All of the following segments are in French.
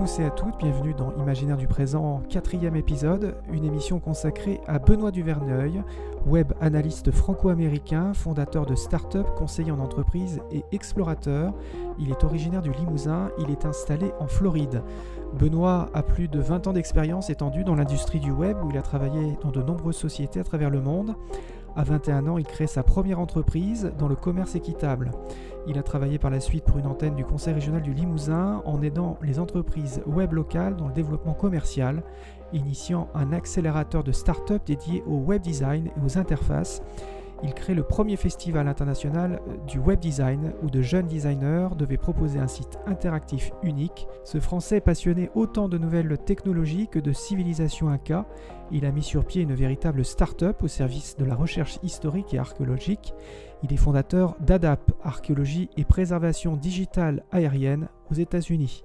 Tous et à toutes, bienvenue dans Imaginaire du présent, quatrième épisode, une émission consacrée à Benoît Duverneuil, web analyste franco-américain, fondateur de start-up, conseiller en entreprise et explorateur. Il est originaire du Limousin, il est installé en Floride. Benoît a plus de 20 ans d'expérience étendue dans l'industrie du web où il a travaillé dans de nombreuses sociétés à travers le monde. À 21 ans, il crée sa première entreprise dans le commerce équitable. Il a travaillé par la suite pour une antenne du Conseil régional du Limousin en aidant les entreprises web locales dans le développement commercial, initiant un accélérateur de start-up dédié au web design et aux interfaces il crée le premier festival international euh, du web design où de jeunes designers devaient proposer un site interactif unique. Ce Français passionné autant de nouvelles technologies que de civilisation inca, il a mis sur pied une véritable start-up au service de la recherche historique et archéologique. Il est fondateur d'ADAP, archéologie et préservation digitale aérienne aux États-Unis.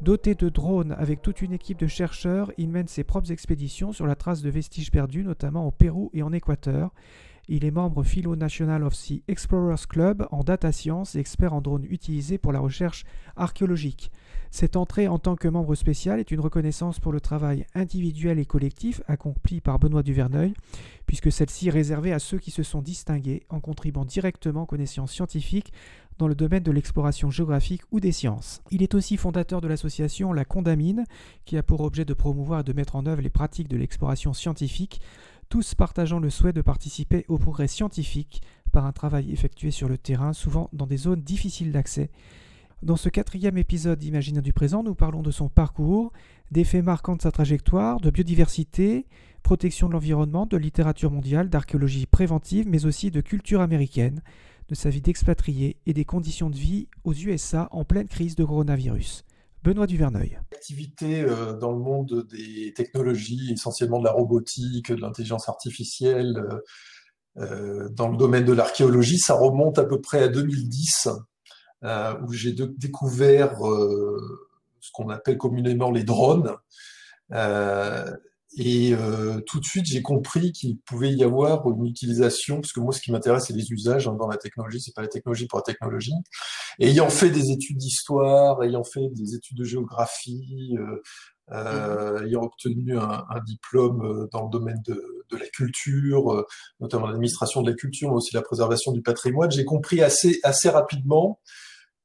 Doté de drones avec toute une équipe de chercheurs, il mène ses propres expéditions sur la trace de vestiges perdus, notamment au Pérou et en Équateur. Il est membre Philo National of Sea Explorers Club en data science et expert en drones utilisés pour la recherche archéologique. Cette entrée en tant que membre spécial est une reconnaissance pour le travail individuel et collectif accompli par Benoît Duverneuil, puisque celle-ci est réservée à ceux qui se sont distingués en contribuant directement aux connaissances scientifiques dans le domaine de l'exploration géographique ou des sciences. Il est aussi fondateur de l'association La Condamine, qui a pour objet de promouvoir et de mettre en œuvre les pratiques de l'exploration scientifique tous partageant le souhait de participer au progrès scientifique par un travail effectué sur le terrain, souvent dans des zones difficiles d'accès. Dans ce quatrième épisode d'Imaginaire du présent, nous parlons de son parcours, des faits marquants de sa trajectoire, de biodiversité, protection de l'environnement, de littérature mondiale, d'archéologie préventive, mais aussi de culture américaine, de sa vie d'expatrié et des conditions de vie aux USA en pleine crise de coronavirus. Benoît Duverneuil. Activité euh, dans le monde des technologies, essentiellement de la robotique, de l'intelligence artificielle, euh, euh, dans le domaine de l'archéologie, ça remonte à peu près à 2010, où j'ai découvert ce qu'on appelle communément les drones. Et euh, tout de suite, j'ai compris qu'il pouvait y avoir une utilisation, parce que moi, ce qui m'intéresse, c'est les usages hein, dans la technologie, c'est pas la technologie pour la technologie. Ayant fait des études d'histoire, ayant fait des études de géographie, euh, euh, ayant obtenu un, diplôme dans le domaine de, la culture, notamment l'administration de la culture, mais aussi la préservation du patrimoine, j'ai compris assez, assez rapidement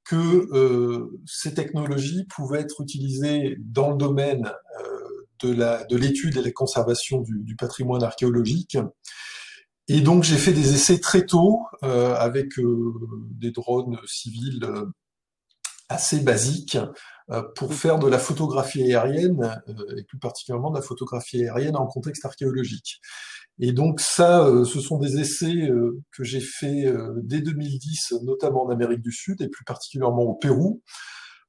que ces technologies pouvaient être utilisées dans le domaine de l'étude de et la conservation du, du, patrimoine archéologique. Et donc j'ai fait des essais très tôt euh, avec euh, des drones civils euh, assez basiques euh, pour faire de la photographie aérienne et plus particulièrement de la photographie aérienne en contexte archéologique. Et donc ça, ce sont des essais que j'ai fait dès 2010, notamment en Amérique du Sud et plus particulièrement au Pérou,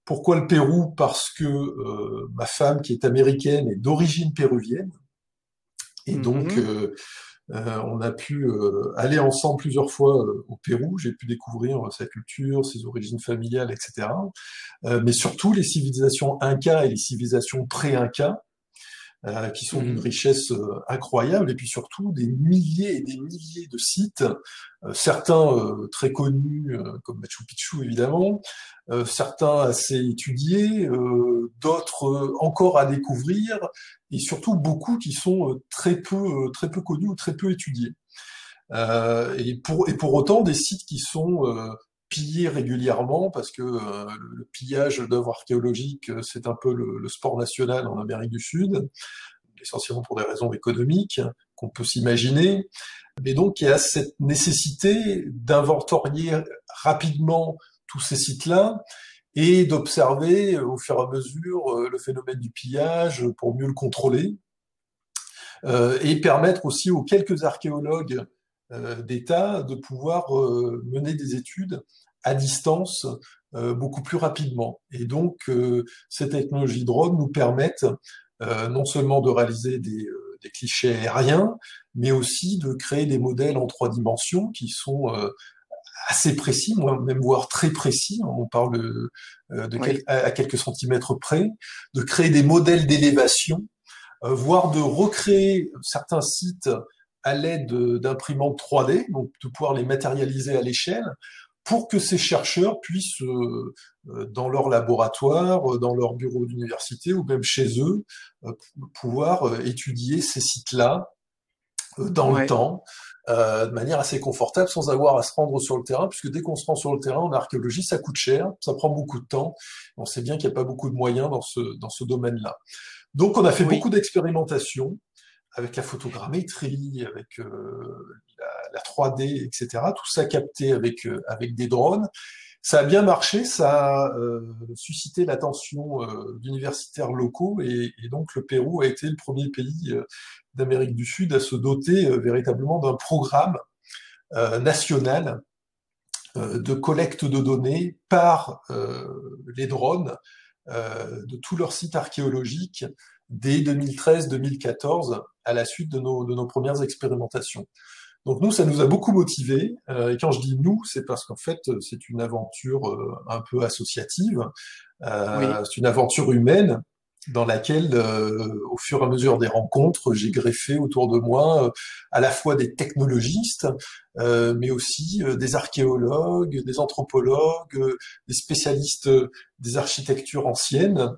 pourquoi le Pérou? Parce que euh, ma femme, qui est américaine, est d'origine péruvienne. Et mhm. donc, euh, euh, on a pu aller ensemble plusieurs fois au Pérou. J'ai pu découvrir sa culture, ses origines familiales, etc. mais surtout les civilisations inca et les civilisations pré-inca, euh, qui sont d'une mmh. richesse euh, incroyable, et puis surtout des milliers et des milliers de sites, euh, certains très connus comme Machu Picchu évidemment, certains assez étudiés, d'autres encore à découvrir, et surtout beaucoup qui sont très peu très peu connus ou très peu étudiés. et pour et pour autant des sites qui sont pillés régulièrement parce que euh, le pillage d'œuvres archéologiques, euh, c'est un peu le, sport national en Amérique du Sud, essentiellement pour des raisons économiques qu'on peut s'imaginer. Mais donc, il y a cette nécessité d'inventorier rapidement tous ces sites-là et d'observer euh, au fur et à mesure le phénomène du pillage pour mieux le contrôler et permettre aussi aux quelques archéologues d'État de pouvoir euh, mener des études à distance euh, beaucoup plus rapidement. Et donc, ces technologies drone nous permettent non seulement de réaliser des, des, clichés aériens, mais aussi de créer des modèles en trois dimensions qui sont assez précis, même voire très précis. On parle de, de à quelques centimètres près, de créer des modèles d'élévation, voire de recréer certains sites à l'aide d'imprimantes 3D, donc de pouvoir les matérialiser à l'échelle, pour que ces chercheurs puissent, dans leur laboratoire, dans leur bureau d'université ou même chez eux, pouvoir étudier ces sites-là dans le temps, euh, de manière assez confortable, sans avoir à se rendre sur le terrain, puisque dès qu'on se rend sur le terrain en archéologie, ça coûte cher, ça prend beaucoup de temps. On sait bien qu'il n'y a pas beaucoup de moyens dans ce, dans ce domaine-là. Donc on a fait beaucoup d'expérimentations avec la photogrammétrie, avec euh, la, la, 3D, etc. Tout ça capté avec, euh, avec des drones. Ça a bien marché, ça a euh, suscité l'attention d'universitaires locaux et, donc le Pérou a été le premier pays d'Amérique du Sud à se doter véritablement d'un programme national de collecte de données par les drones de tous leurs sites archéologiques dès 2013-2014 à la suite de nos, de nos premières expérimentations. Donc nous, ça nous a beaucoup motivés. et quand je dis nous, c'est parce qu'en fait, c'est une aventure un peu associative. C'est une aventure humaine dans laquelle, euh, au fur et à mesure des rencontres, j'ai greffé autour de moi euh, à la fois des technologistes, euh, mais aussi des archéologues, des anthropologues, des spécialistes des architectures anciennes,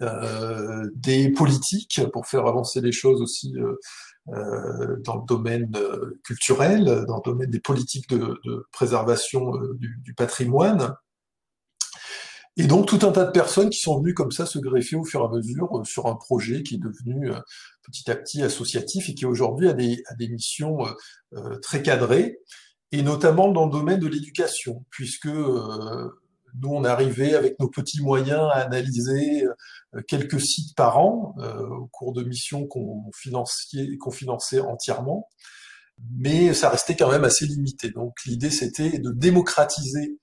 des politiques pour faire avancer les choses aussi dans le domaine culturel, dans le domaine des politiques de, de préservation du, du patrimoine. Et donc tout un tas de personnes qui sont venues comme ça se greffer au fur et à mesure euh, sur un projet qui est devenu euh, petit à petit associatif et qui aujourd'hui a des, a des missions euh, très cadrées, et notamment dans le domaine de l'éducation, puisque nous on arrivait avec nos petits moyens à analyser quelques sites par an au cours de missions qu'on finançait, finançait entièrement, mais ça restait quand même assez limité. Donc l'idée c'était de démocratiser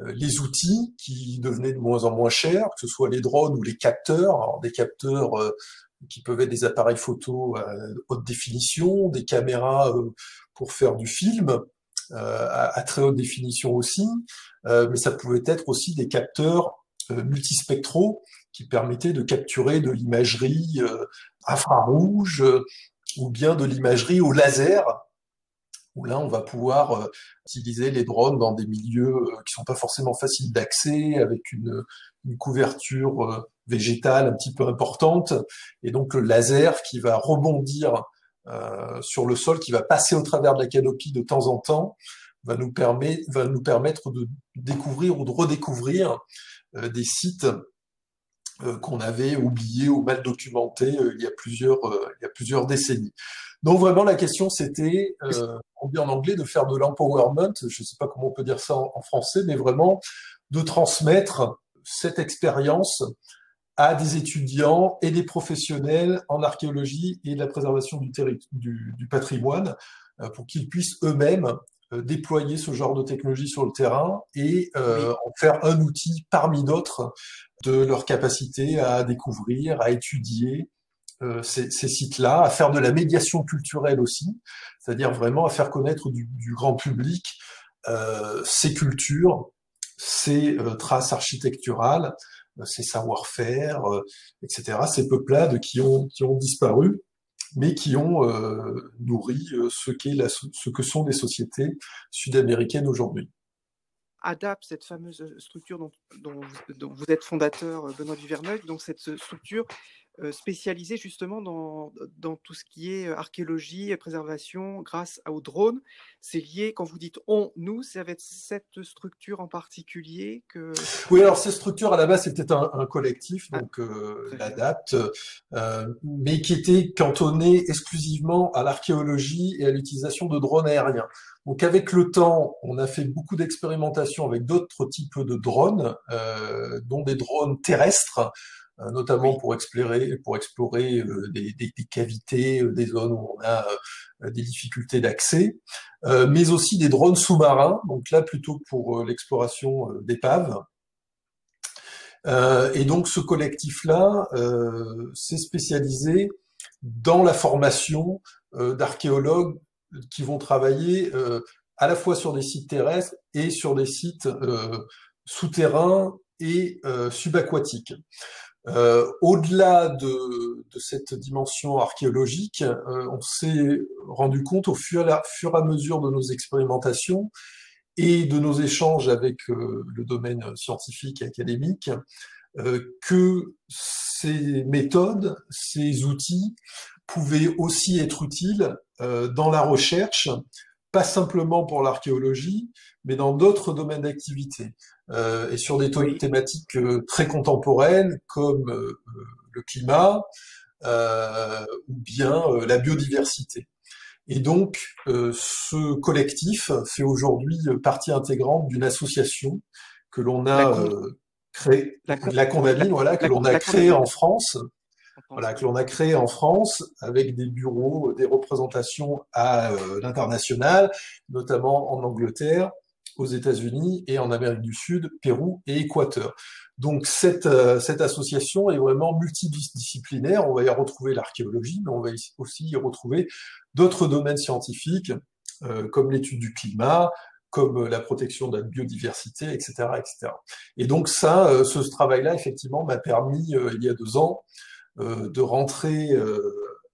euh, les outils qui devenaient de moins en moins chers, que ce soit les drones ou les capteurs, alors des capteurs euh, qui peuvent être des appareils photo à haute définition, des caméras euh, pour faire du film à, très haute définition aussi, mais ça pouvait être aussi des capteurs multispectraux qui permettaient de capturer de l'imagerie infrarouge ou bien de l'imagerie au laser où là, on va pouvoir euh, utiliser les drones dans des milieux euh, qui sont pas forcément faciles d'accès, avec une, couverture euh, végétale un petit peu importante, et donc le laser qui va rebondir sur le sol, qui va passer au travers de la canopie de temps en temps, va nous, permet, va nous permettre de découvrir ou de redécouvrir des sites qu'on avait oubliés ou mal documentés il y a plusieurs, il y a plusieurs décennies. Donc vraiment la question c'était, euh, on dit en anglais, de faire de l'empowerment, je ne sais pas comment on peut dire ça en, français, mais vraiment de transmettre cette expérience à des étudiants et des professionnels en archéologie et la préservation du, du, du patrimoine euh, pour qu'ils puissent eux-mêmes euh, déployer ce genre de technologie sur le terrain et euh, en faire un outil parmi d'autres de leur capacité à découvrir, à étudier, euh, ces, ces sites-là, à faire de la médiation culturelle aussi, c'est-à-dire vraiment à faire connaître du, du grand public euh, ces cultures, ces traces architecturales, ces savoir-faire, etc., ces peuplades qui ont, qui ont disparu, mais qui ont nourri ce, qu'est la, ce que sont les sociétés sud-américaines aujourd'hui. ADAP, cette fameuse structure dont, dont, dont, vous êtes fondateur, Benoît Duverneuil, donc cette structure euh, spécialisé justement dans, dans, tout ce qui est euh, archéologie et préservation grâce aux drones. C'est lié, quand vous dites on, nous, c'est avec cette structure en particulier que... Oui, alors ces structures, à la base, c'était un, un, collectif, ah, donc euh, l'ADAPT, euh, mais qui était cantonné exclusivement à l'archéologie et à l'utilisation de drones aériens. Donc avec le temps, on a fait beaucoup d'expérimentations avec d'autres types de drones, euh, dont des drones terrestres, euh, notamment pour explorer, pour explorer euh, des, des, des, cavités, euh, des zones où on a des difficultés d'accès, mais aussi des drones sous-marins, donc là plutôt pour l'exploration d'épaves. et donc ce collectif-là s'est spécialisé dans la formation d'archéologues qui vont travailler à la fois sur des sites terrestres et sur des sites souterrains et subaquatiques. Euh, Au-delà de, cette dimension archéologique, euh, on s'est rendu compte au fur, fur, et à mesure de nos expérimentations et de nos échanges avec le domaine scientifique et académique que ces méthodes, ces outils pouvaient aussi être utiles dans la recherche, pas simplement pour l'archéologie, mais dans d'autres domaines d'activité, et sur des thématiques très contemporaines comme le climat ou bien la biodiversité. Et donc, ce collectif fait aujourd'hui partie intégrante d'une association que l'on a créée, la, la voilà, que l'on a créée en France, voilà, que l'on a créé en France avec des bureaux, des représentations à l'international, notamment en Angleterre, aux États-Unis et en Amérique du Sud, Pérou et Équateur. Donc cette, euh, cette association est vraiment multidisciplinaire. On va y retrouver l'archéologie, mais on va aussi y retrouver d'autres domaines scientifiques, euh, comme l'étude du climat, comme la protection de la biodiversité, etc., etc. Et donc ça, euh, ce, travail-là, effectivement, m'a permis, il y a deux ans, de rentrer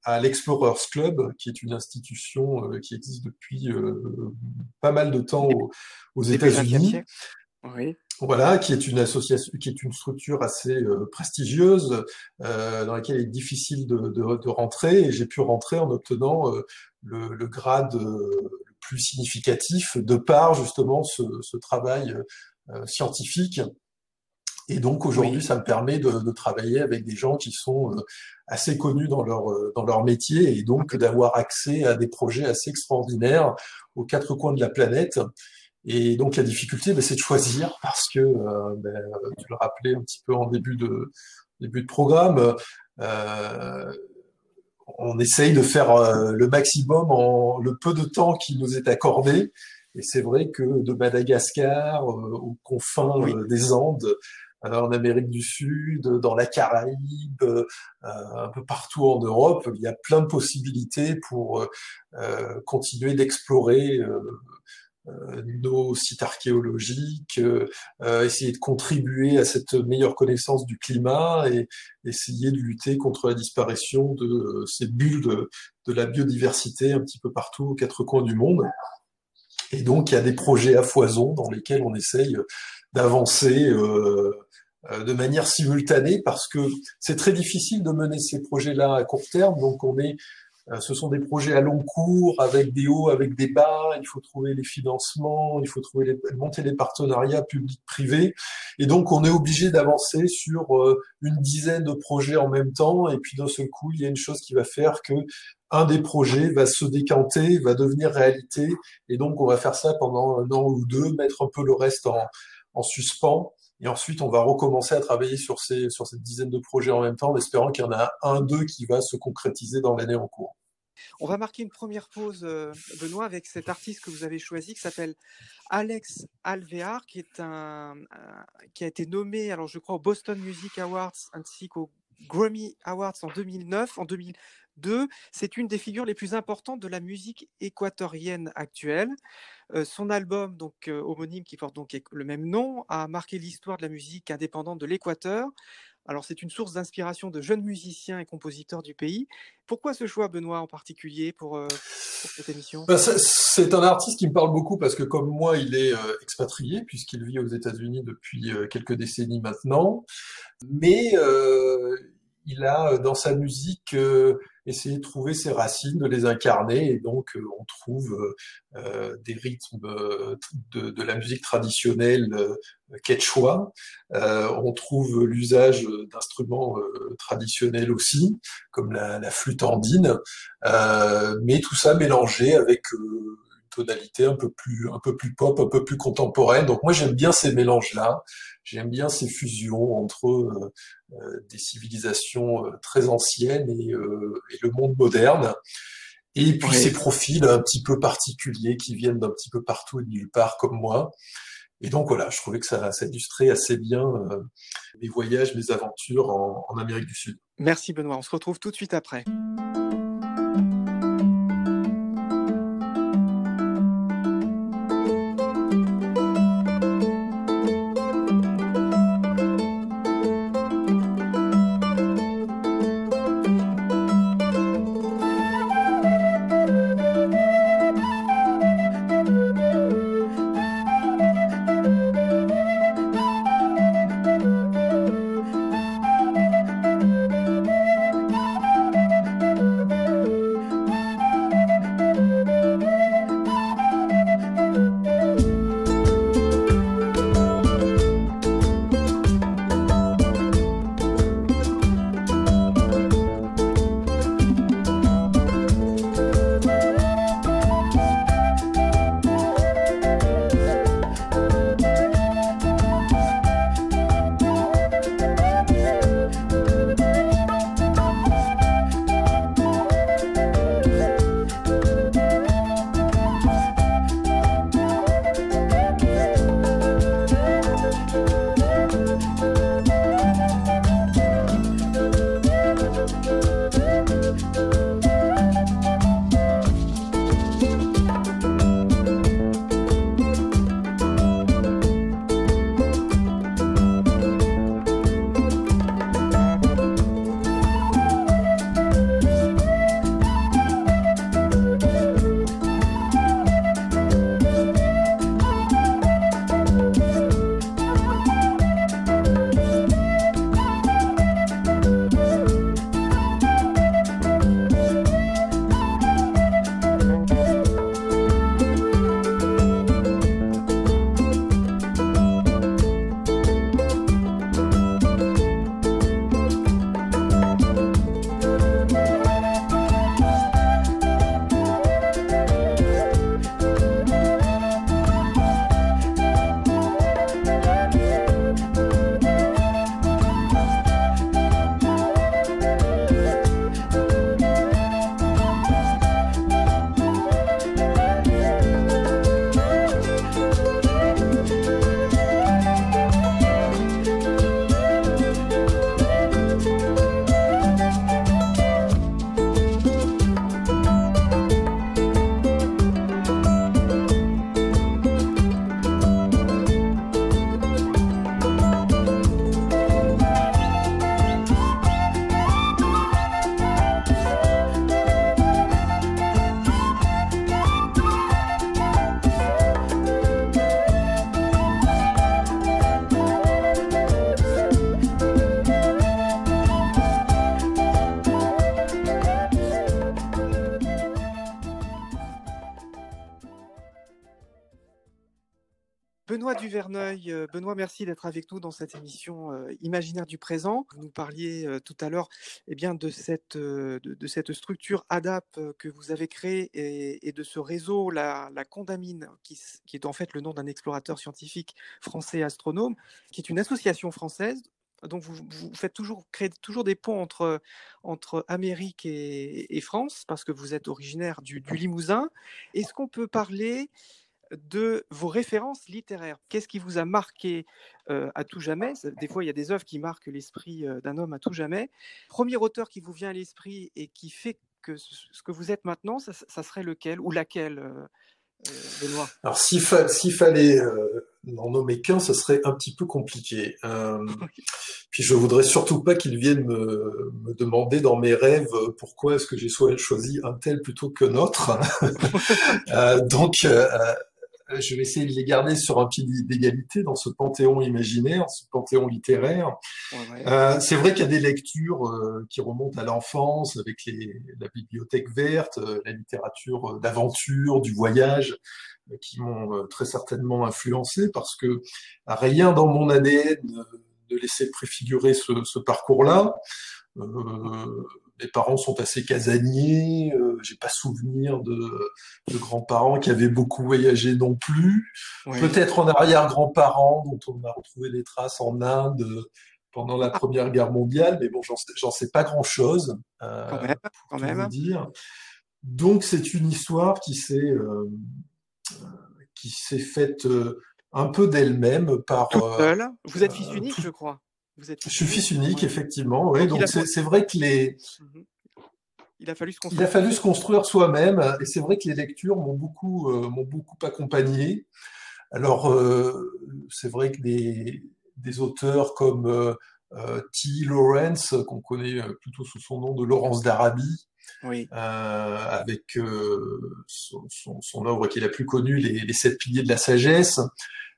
à l'Explorers Club, qui est une institution qui existe depuis pas mal de temps aux, États-Unis. Oui. Voilà, qui est une association, qui est une structure assez prestigieuse, euh, dans laquelle il est difficile de, de, de rentrer, et j'ai pu rentrer en obtenant le, le, grade le plus significatif de par justement ce, ce travail scientifique et donc aujourd'hui, ça me permet de, de, travailler avec des gens qui sont euh, assez connus dans leur euh, dans leur métier et donc d'avoir accès à des projets assez extraordinaires aux quatre coins de la planète. Et donc la difficulté, ben, c'est de choisir parce que euh, ben, tu le rappelais un petit peu en début de début de programme. Euh, on essaye de faire le maximum en le peu de temps qui nous est accordé. Et c'est vrai que de Madagascar aux confins des Andes, en Amérique du Sud, dans la Caraïbe, euh, un peu partout en Europe. Il y a plein de possibilités pour euh, continuer d'explorer euh, nos sites archéologiques, essayer de contribuer à cette meilleure connaissance du climat et essayer de lutter contre la disparition de ces bulles de la biodiversité un petit peu partout aux quatre coins du monde. Et donc, il y a des projets à foison dans lesquels on essaye d'avancer euh, euh, de manière simultanée parce que c'est très difficile de mener ces projets-là à court terme. Donc on est, euh, ce sont des projets à long cours avec des hauts, avec des bas. Il faut trouver les financements, il faut trouver les, monter les partenariats publics-privés. Et donc on est obligé d'avancer sur une dizaine de projets en même temps. Et puis d'un seul coup, il y a une chose qui va faire que un des projets va se décanter, va devenir réalité. Et donc on va faire ça pendant un an ou deux, mettre un peu le reste en, en suspens et ensuite, on va recommencer à travailler sur, ces, sur cette dizaine de projets en même temps, en espérant qu'il y en a un, deux qui va se concrétiser dans l'année en cours. On va marquer une première pause, euh, Benoît, avec cet artiste que vous avez choisi, qui s'appelle Alex Alvear, qui, qui a été nommé, alors je crois, au Boston Music Awards ainsi qu'au Grammy Awards en 2009. En 2002, c'est une des figures les plus importantes de la musique équatorienne actuelle. Euh, son album, donc euh, homonyme, qui porte donc le même nom, a marqué l'histoire de la musique indépendante de l'Équateur. Alors, c'est une source d'inspiration de jeunes musiciens et compositeurs du pays. Pourquoi ce choix, Benoît, en particulier, pour, euh, cette émission? Bah, C'est un artiste qui me parle beaucoup parce que, comme moi, il est expatrié, puisqu'il vit aux États-Unis depuis quelques décennies maintenant. Mais il a, dans sa musique, essayer de trouver ses racines, de les incarner, et donc euh, on trouve euh, euh, des rythmes de, de, la musique traditionnelle quechua, on trouve l'usage d'instruments traditionnels aussi, comme la, la flûte andine, mais tout ça mélangé avec tonalité un peu plus un peu plus pop, un peu plus contemporaine. Donc moi j'aime bien ces mélanges-là. J'aime bien ces fusions entre euh, euh, des civilisations euh, très anciennes et, et, le monde moderne. Et puis ces profils un petit peu particuliers qui viennent d'un petit peu partout et de nulle part comme moi. Et donc voilà, je trouvais que ça, ça illustrait assez bien mes voyages, mes aventures en, en Amérique du Sud. Merci Benoît, on se retrouve tout de suite après. Duverneuil, euh, Benoît, merci d'être avec nous dans cette émission euh, Imaginaire du présent. Vous nous parliez euh, tout à l'heure eh bien, de, cette, de, cette structure ADAP que vous avez créée et, de ce réseau, la, la Condamine, qui, qui, est en fait le nom d'un explorateur scientifique français astronome, qui est une association française. Donc vous, vous faites toujours créer toujours des ponts entre, entre Amérique et, et France parce que vous êtes originaire du, du Limousin. Est-ce qu'on peut parler de vos références littéraires? Qu'est-ce qui vous a marqué euh, à tout jamais? Des fois, il y a des œuvres qui marquent l'esprit euh, d'un homme à tout jamais. Premier auteur qui vous vient à l'esprit et qui fait que ce que vous êtes maintenant, ça, serait lequel ou laquelle euh, Benoît? Alors, s'il, fallait n'en nommer qu'un, ce serait un petit peu compliqué. Puis, je voudrais surtout pas qu'il vienne me, me, demander dans mes rêves pourquoi est-ce que j'ai choisi un tel plutôt que autre. donc, euh, je vais essayer de les garder sur un pied d'égalité dans ce panthéon imaginaire, ce panthéon littéraire. Euh, c'est vrai qu'il y a des lectures euh, qui remontent à l'enfance avec les, la bibliothèque verte, euh, la littérature d'aventure, du voyage, qui m'ont très certainement influencé parce que rien dans mon ADN ne laissait préfigurer ce, ce parcours-là. Euh, mes parents sont assez casaniers, euh, j'ai pas souvenir de, de grands-parents qui avaient beaucoup voyagé non plus. Peut-être en arrière-grands-parents dont on a retrouvé des traces en Inde pendant la Première Guerre mondiale, mais bon, j'en sais, pas grand-chose. Euh, quand même, quand même. Dire. Donc c'est une histoire qui s'est euh, qui s'est faite euh, un peu d'elle-même par. Toute seule. Vous êtes fils unique, je crois. Je suis fils unique, effectivement. Ouais, donc c'est vrai que les. Mhm. Il a fallu se construire. Il a fallu se construire soi-même, et c'est vrai que les lectures m'ont beaucoup, euh, m'ont beaucoup accompagné. Alors, euh, c'est vrai que des, des auteurs comme euh, euh T. Lawrence, qu'on connaît plutôt sous son nom de Laurence d'Arabie, oui. avec son, son, son, œuvre qui est la plus connue, les, les sept piliers de la sagesse,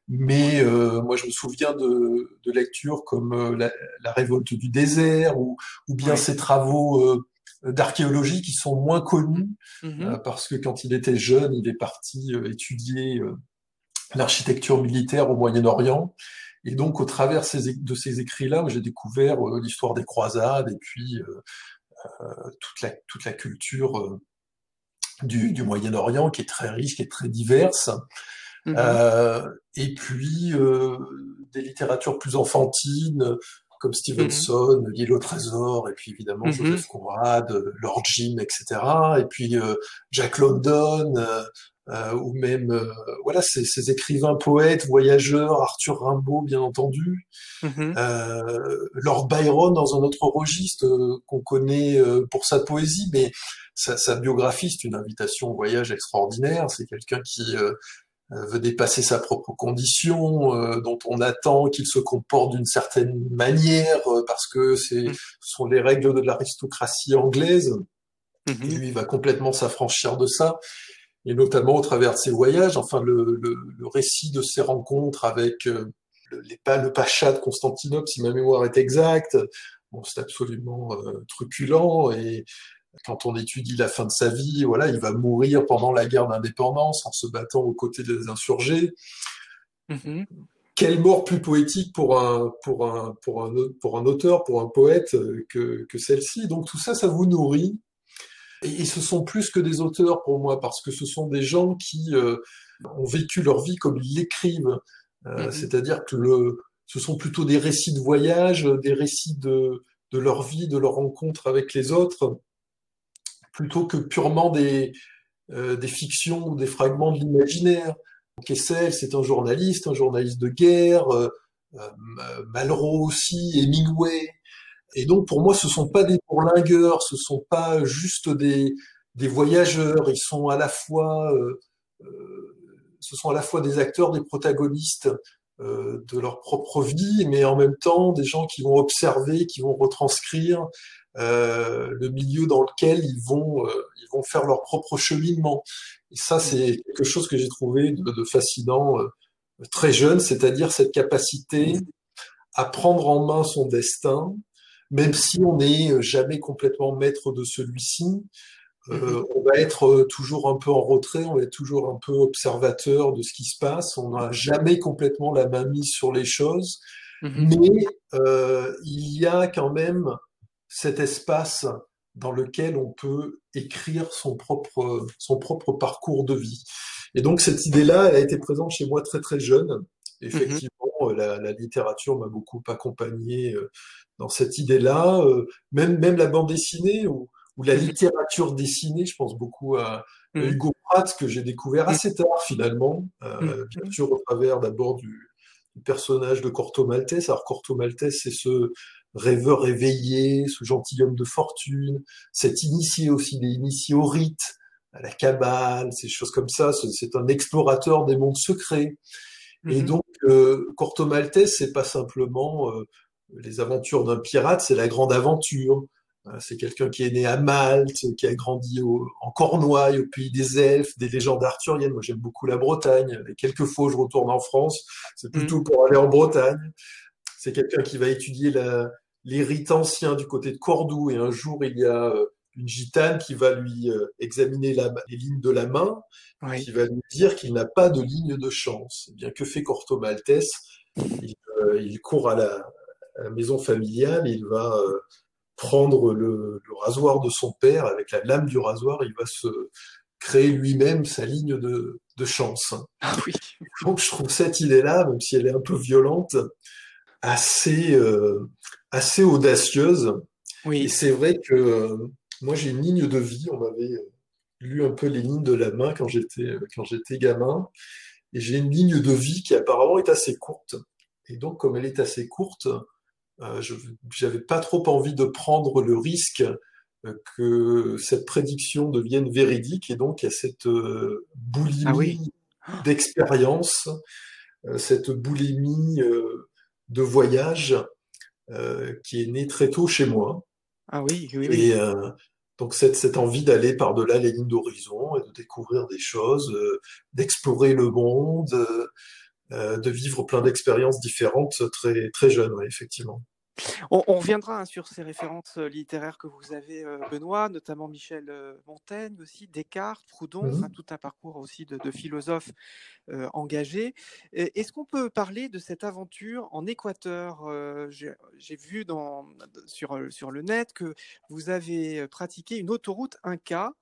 mais euh, moi, je me souviens de, de lectures comme euh, la, la, révolte du désert ou, ou bien ses travaux euh, d'archéologie qui sont moins connus mm-hmm. parce que quand il était jeune, il est parti étudier l'architecture militaire au Moyen-Orient. Et donc, au travers de ces écrits-là, j'ai découvert l'histoire des croisades et puis toute, la, toute la culture du, du Moyen-Orient qui est très riche, qui est très diverse. Mmh. Euh, et puis euh, des littératures plus enfantines comme Stevenson, mmh. L'île au trésor, et puis évidemment mmh. Joseph Conrad, Lord Jim, etc. Et puis euh, Jack London, euh, ou même voilà ces, ces, écrivains poètes, voyageurs, Arthur Rimbaud bien entendu, Lord Byron dans un autre registre qu'on connaît pour sa poésie, mais sa, sa biographie c'est une invitation au voyage extraordinaire. C'est quelqu'un qui euh, veut dépasser sa propre condition, euh, dont on attend qu'il se comporte d'une certaine manière euh, parce que c'est, mmh. ce sont les règles de l'aristocratie anglaise. Mmh. Et lui, il va complètement s'affranchir de ça, et notamment au travers de ses voyages. Enfin, le, le, le récit de ses rencontres avec le, les, le pacha de Constantinople, si ma mémoire est exacte, bon, c'est absolument truculent et quand on étudie la fin de sa vie, voilà, il va mourir pendant la guerre d'indépendance en se battant aux côtés des insurgés. Mm-hmm. Quelle mort plus poétique pour un, pour un, pour un, pour un auteur, pour un poète que, que celle-ci. Donc tout ça, ça vous nourrit. Et, ce sont plus que des auteurs pour moi, parce que ce sont des gens qui euh, ont vécu leur vie comme ils l'écrivent. Euh, mm-hmm. C'est-à-dire que le, ce sont plutôt des récits de voyage, des récits de, de leur vie, de leur rencontre avec les autres plutôt que purement des, euh, des fictions ou des fragments de l'imaginaire. Kessel, c'est un journaliste, un journaliste de guerre, euh, euh, Malraux aussi, Hemingway. Et donc pour moi, ce sont pas des bourlingueurs, ce sont pas juste des, des voyageurs. Ils sont à la fois, euh, euh ce sont à la fois des acteurs, des protagonistes euh, de leur propre vie, mais en même temps des gens qui vont observer, qui vont retranscrire le milieu dans lequel ils vont, euh, ils vont faire leur propre cheminement. Et ça, c'est quelque chose que j'ai trouvé de, de fascinant euh, très jeune, c'est-à-dire cette capacité à prendre en main son destin, même si on n'est jamais complètement maître de celui-ci, Euh, on va être toujours un peu en retrait, on va être toujours un peu observateur de ce qui se passe. On n'a jamais complètement la main mise sur les choses, mhm. mais euh, il y a quand même cet espace dans lequel on peut écrire son propre son propre parcours de vie. Et donc cette idée-là, elle a été présente chez moi très très jeune. Mhm. Effectivement, la, la, littérature m'a beaucoup accompagné dans cette idée-là. Même même la bande dessinée ou la littérature dessinée, je pense beaucoup à, mm. Hugo Pratt, que j'ai découvert assez tard finalement, euh, bien sûr au travers d'abord du, personnage de Corto Maltese. Alors Corto Maltese, c'est ce rêveur éveillé, ce gentilhomme de fortune, cet initié aussi, des initiés au rite, à la cabale, ces choses comme ça. C'est un explorateur des mondes secrets. Et mm-hmm. donc, euh, Corto Maltese, c'est pas simplement euh, les aventures d'un pirate, c'est la grande aventure. C'est quelqu'un qui est né à Malte, qui a grandi en Cornouailles, au pays des elfes, des légendes arthuriennes. Moi, j'aime beaucoup la Bretagne. Et quelques fois, je retourne en France. C'est plutôt mm. pour aller en Bretagne. C'est quelqu'un qui va étudier les rites anciens du côté de Cordoue. Et un jour, il y a euh, une gitane qui va lui euh, examiner les lignes de la main, qui va lui dire qu'il n'a pas de ligne de chance. Eh bien, que fait Corto Maltese euh, il, court à la, maison familiale, il va prendre le, rasoir de son père, avec la lame du rasoir, il va se créer lui-même sa ligne de, chance. Ah oui. Donc je trouve cette idée-là, même si elle est un peu violente, assez, euh, assez audacieuse. Oui. Et c'est vrai que euh, moi j'ai une ligne de vie, on m'avait euh, lu un peu les lignes de la main quand j'étais quand j'étais gamin, et j'ai une ligne de vie qui apparemment est assez courte. Et donc comme elle est assez courte, euh, je n'avais pas trop envie de prendre le risque euh, que cette prédiction devienne véridique et donc il y a cette euh, boulimie ah d'expérience, cette boulimie de voyage qui est née très tôt chez moi. Ah oui, oui, oui. Et donc cette, cette envie d'aller par-delà les lignes d'horizon et de découvrir des choses, d'explorer le monde, euh, de vivre plein d'expériences différentes très, très jeune, ouais, effectivement. On, on reviendra hein, sur ces références euh, littéraires que vous avez, euh, Benoît, notamment Michel Montaigne aussi, Descartes, Proudhon, mmh tout un parcours aussi de, de philosophes euh, engagés. Est-ce qu'on peut parler de cette aventure en Équateur J'ai vu dans, sur, sur le net que vous avez pratiqué une autoroute Inca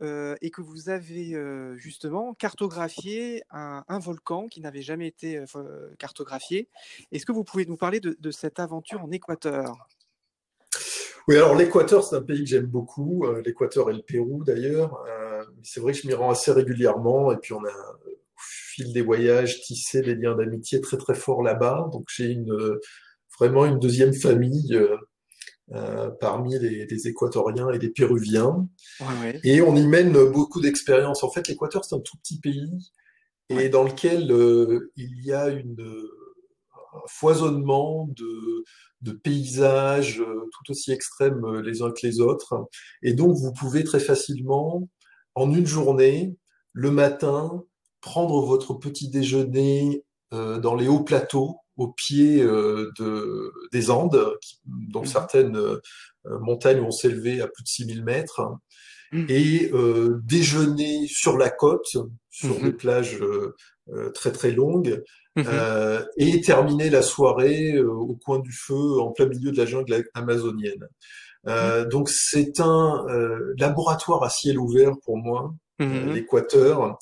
euh, et que vous avez euh, justement cartographié un, volcan qui n'avait jamais été euh, cartographié. Est-ce que vous pouvez nous parler de, cette aventure en Équateur? Oui, alors l'Équateur, c'est un pays que j'aime beaucoup, l'Équateur et le Pérou d'ailleurs. c'est vrai que je m'y rends assez régulièrement et puis on a au fil des voyages tissé des liens d'amitié très très forts là-bas. Donc j'ai vraiment une deuxième famille euh, parmi les, les, Équatoriens et les Péruviens. Et on y mène beaucoup d'expériences. En fait, l'Équateur, c'est un tout petit pays et dans lequel euh, il y a une, un foisonnement de, de paysages euh, tout aussi extrêmes les uns que les autres. Et donc, vous pouvez très facilement, en une journée, le matin, prendre votre petit déjeuner dans les hauts plateaux au pied euh, de, des Andes, dont mhm. certaines euh, montagnes vont s'élever à plus de 6000 mètres, mhm. et euh, déjeuner sur la côte, sur mhm. des plages très très longues, et terminer la soirée au coin du feu, en plein milieu de la jungle amazonienne. donc c'est un laboratoire à ciel ouvert pour moi, l'Équateur.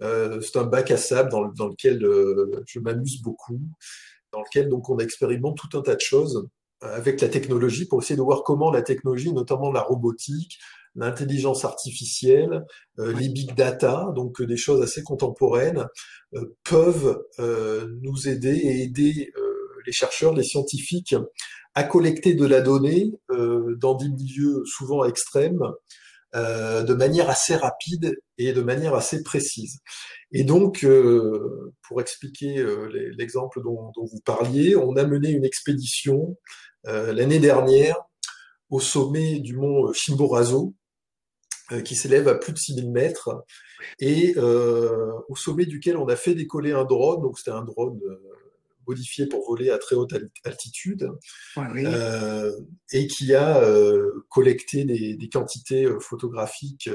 c'est un bac à sable dans, dans lequel je m'amuse beaucoup dans lequel donc on expérimente tout un tas de choses euh, avec la technologie pour essayer de voir comment la technologie, notamment la robotique, l'intelligence artificielle, euh, les big data, donc euh, des choses assez contemporaines, peuvent nous aider et aider les chercheurs, les scientifiques à collecter de la donnée dans des milieux souvent extrêmes, de manière assez rapide et de manière assez précise. Et donc, euh, pour expliquer euh, l'exemple dont, vous parliez, on a mené une expédition euh, l'année dernière au sommet du mont Chimborazo, qui s'élève à plus de 6000 mètres, et au sommet duquel on a fait décoller un drone, donc c'était un drone modifié pour voler à très haute altitude, et qui a collecté des, des, quantités photographiques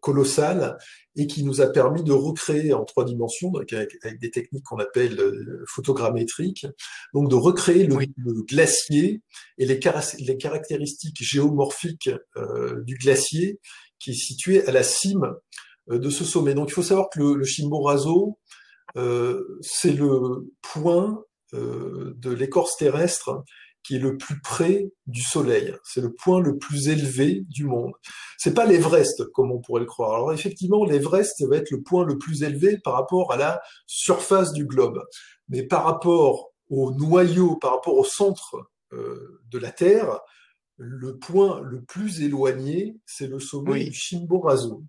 colossale et qui nous a permis de recréer en trois dimensions, avec, des techniques qu'on appelle euh, photogrammétriques, donc de recréer le, glacier et les, les caractéristiques géomorphiques euh, du glacier qui est situé à la cime euh, de ce sommet. Donc il faut savoir que le, le Chimborazo, c'est le point de l'écorce terrestre qui est le plus près du Soleil. C'est le point le plus élevé du monde. C'est pas l'Everest comme on pourrait le croire. Alors effectivement, l'Everest va être le point le plus élevé par rapport à la surface du globe, mais par rapport au noyau, par rapport au centre euh, de la Terre, le point le plus éloigné, c'est le sommet du Chimborazo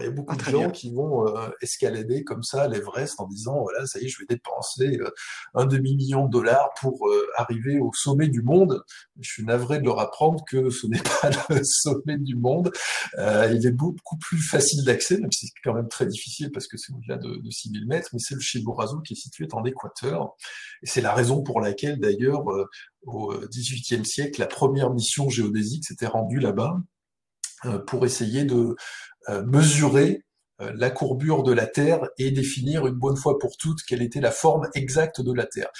il y a beaucoup ah, de gens qui vont euh, escalader comme ça l'Everest en disant voilà, ça y est, je vais dépenser euh, un demi-million de dollars pour euh, arriver au sommet du monde. Je suis navré de leur apprendre que ce n'est pas le sommet du monde. il est beaucoup plus facile d'accès, même si c'est quand même très difficile parce que c'est au-delà de, de 6000 mètres, mais c'est le Chimborazo qui est situé en Équateur. Et c'est la raison pour laquelle, d'ailleurs, au XVIIIe siècle, la première mission géodésique s'était rendue là-bas pour essayer de euh, mesurer euh, la courbure de la Terre et définir une bonne fois pour toutes quelle était la forme exacte de la Terre.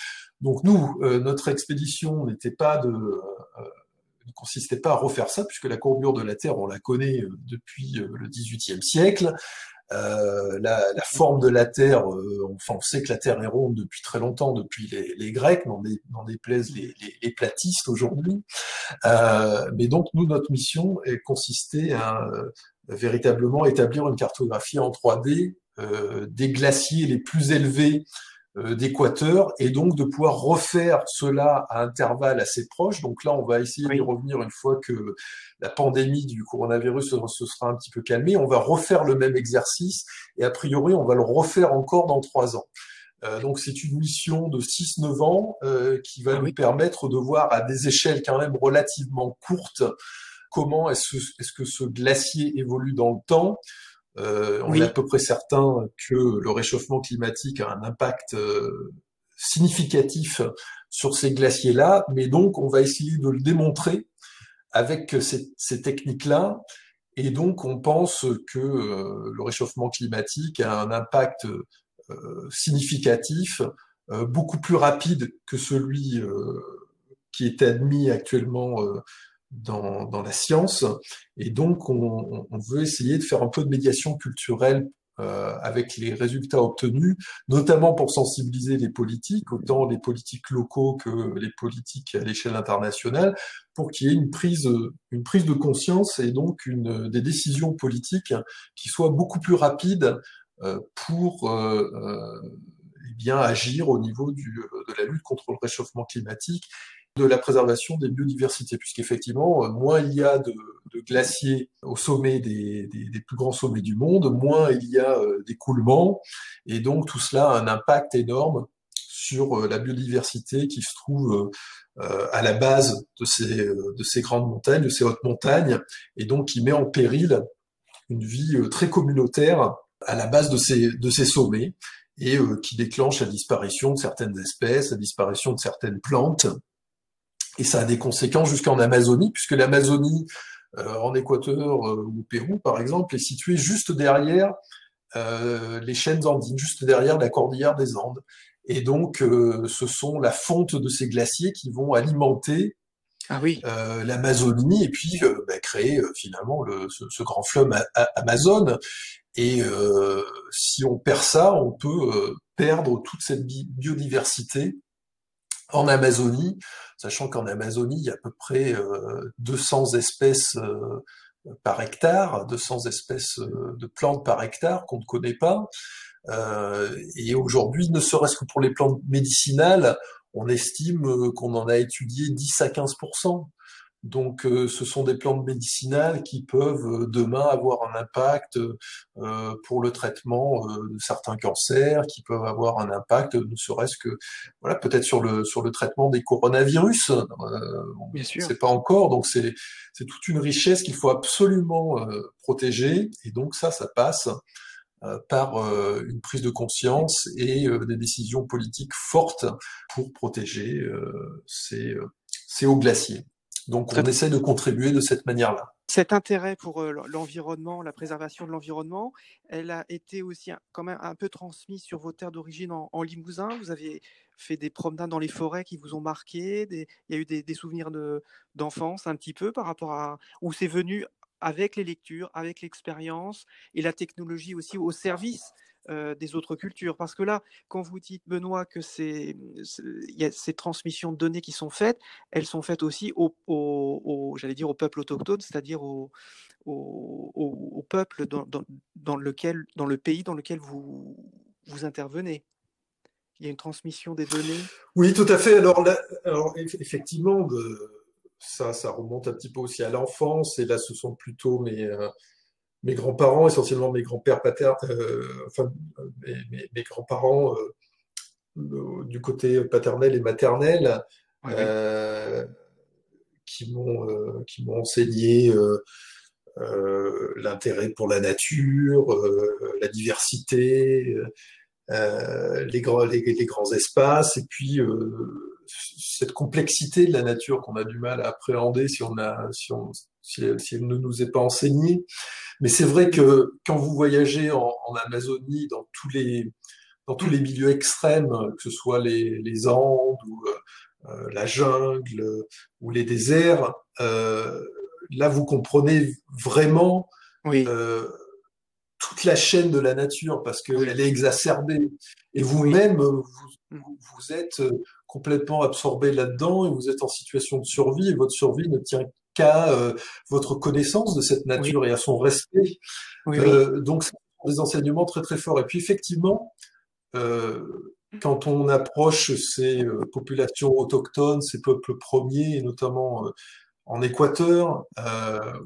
Donc nous, euh, notre expédition n'était pas de ne consistait pas à refaire ça, puisque la courbure de la Terre, on la connaît depuis le XVIIIe siècle. Euh, la, la, forme de la Terre, enfin on sait que la Terre est ronde depuis très longtemps, depuis les, les Grecs, n'en des, déplaisent les, les, les platistes aujourd'hui. Euh, mais donc nous, notre mission est consistait à véritablement établir une cartographie en 3D euh, des glaciers les plus élevés euh, d'équateur et donc de pouvoir refaire cela à intervalles assez proches. Donc là, on va essayer de revenir une fois que la pandémie du coronavirus se, sera un petit peu calmée. On va refaire le même exercice et a priori, on va le refaire encore dans trois ans. Euh, donc c'est une mission de 6-9 ans euh, qui va ah nous permettre de voir à des échelles quand même relativement courtes comment est-ce que ce glacier évolue dans le temps. Euh, on est à peu près certain que le réchauffement climatique a un impact euh, significatif sur ces glaciers-là, mais donc on va essayer de le démontrer avec ces, techniques-là. Et donc on pense que euh, le réchauffement climatique a un impact significatif, beaucoup plus rapide que celui qui est admis actuellement dans, dans, la science. Et donc, on, on, veut essayer de faire un peu de médiation culturelle euh, avec les résultats obtenus, notamment pour sensibiliser les politiques, autant les politiques locaux que les politiques à l'échelle internationale, pour qu'il y ait une prise, une prise de conscience et donc une, des décisions politiques qui soient beaucoup plus rapides euh, pour euh, euh eh bien agir au niveau du, de la lutte contre le réchauffement climatique de la préservation des biodiversités, puisqu'effectivement, euh, moins il y a de, glaciers au sommet des, plus grands sommets du monde, moins il y a euh, d'écoulement, et donc tout cela a un impact énorme sur euh, la biodiversité qui se trouve à la base de ces, de ces grandes montagnes, de ces hautes montagnes, et donc qui met en péril une vie très communautaire à la base de ces, de ces sommets, et qui déclenche la disparition de certaines espèces, la disparition de certaines plantes, et ça a des conséquences jusqu'en Amazonie, puisque l'Amazonie, euh, en Équateur euh, ou au Pérou, par exemple, est située juste derrière euh, les chaînes andines, juste derrière la cordillère des Andes. Et donc, ce sont la fonte de ces glaciers qui vont alimenter ah oui. l'Amazonie et puis bah, créer finalement le, ce, ce, grand fleuve Amazon. Et si on perd ça, on peut perdre toute cette biodiversité en Amazonie, sachant qu'en Amazonie, il y a à peu près 200 euh, espèces euh, par hectare, 200 espèces euh, de plantes par hectare qu'on ne connaît pas. et aujourd'hui, ne serait-ce que pour les plantes médicinales, on estime qu'on en a étudié 10 à 15 donc, euh, ce sont des plantes médicinales qui peuvent euh, demain avoir un impact euh, pour le traitement de certains cancers, qui peuvent avoir un impact, ne serait-ce que, voilà, peut-être sur le sur le traitement des coronavirus. Bien sûr. C'est pas encore, donc c'est c'est toute une richesse qu'il faut absolument protéger. Et donc ça, ça passe par une prise de conscience et des décisions politiques fortes pour protéger ces, ces hauts glaciers. Donc on essaie de contribuer de cette manière-là. Cet intérêt pour l'environnement, la préservation de l'environnement, elle a été aussi quand même un peu transmise sur vos terres d'origine en, Limousin. Vous avez fait des promenades dans les forêts qui vous ont marqué. il y a eu des, souvenirs d'enfance un petit peu par rapport à où c'est venu avec les lectures, avec l'expérience et la technologie aussi au service des autres cultures. Parce que là, quand vous dites, Benoît, que c'est, y a ces transmissions de données qui sont faites, elles sont faites aussi au, au, j'allais dire, au peuple autochtone, c'est-à-dire au, au, peuple dans, lequel, dans le pays dans lequel vous, vous intervenez. Il y a une transmission des données. Oui, tout à fait. Alors, alors effectivement, ça, ça remonte un petit peu aussi à l'enfance. Et là, ce sont plutôt mes, mes grands-parents, essentiellement mes grands-pères paternes, euh, enfin mes, grands-parents euh, du côté paternel et maternel, euh, qui m'ont qui m'ont enseigné l'intérêt pour la nature, la diversité, les grands les, grands espaces, et puis cette complexité de la nature qu'on a du mal à appréhender si on a si on si elle, ne nous est pas enseignée. Mais c'est vrai que quand vous voyagez en, Amazonie, dans tous les dans tous les milieux extrêmes, que ce soit les, les Andes ou euh, euh, la jungle ou les déserts, euh, là vous comprenez vraiment oui. euh, toute la chaîne de la nature parce qu'elle est exacerbée. Et vous-même, vous, vous, êtes complètement absorbé là-dedans et vous êtes en situation de survie et votre survie ne tient qu'à euh, votre connaissance de cette nature et à son respect. Euh, donc, c'est des enseignements très très forts. Et puis, effectivement, euh, quand on approche ces populations autochtones, ces peuples premiers, et notamment en Équateur,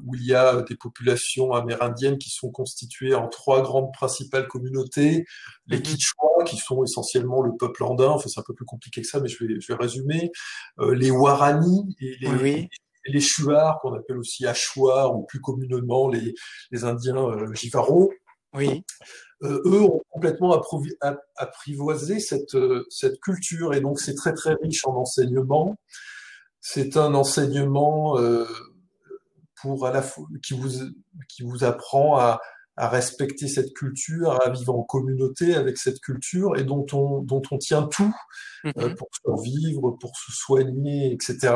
où il y a des populations amérindiennes qui sont constituées en trois grandes principales communautés, les mhm. Quichua, qui sont essentiellement le peuple andin, enfin c'est un peu plus compliqué que ça, mais je vais, je vais résumer, les Warani et les, les Shuars, qu'on appelle aussi Achuar, ou plus communément les, les Indiens euh, Oui. Euh, eux ont complètement apprivoisé cette, euh, cette culture et donc c'est très très riche en enseignement. C'est un enseignement euh, pour à la fois qui vous qui vous apprend à, à respecter cette culture, à vivre en communauté avec cette culture et dont on dont on tient tout mm-hmm. pour survivre, pour se soigner, etc.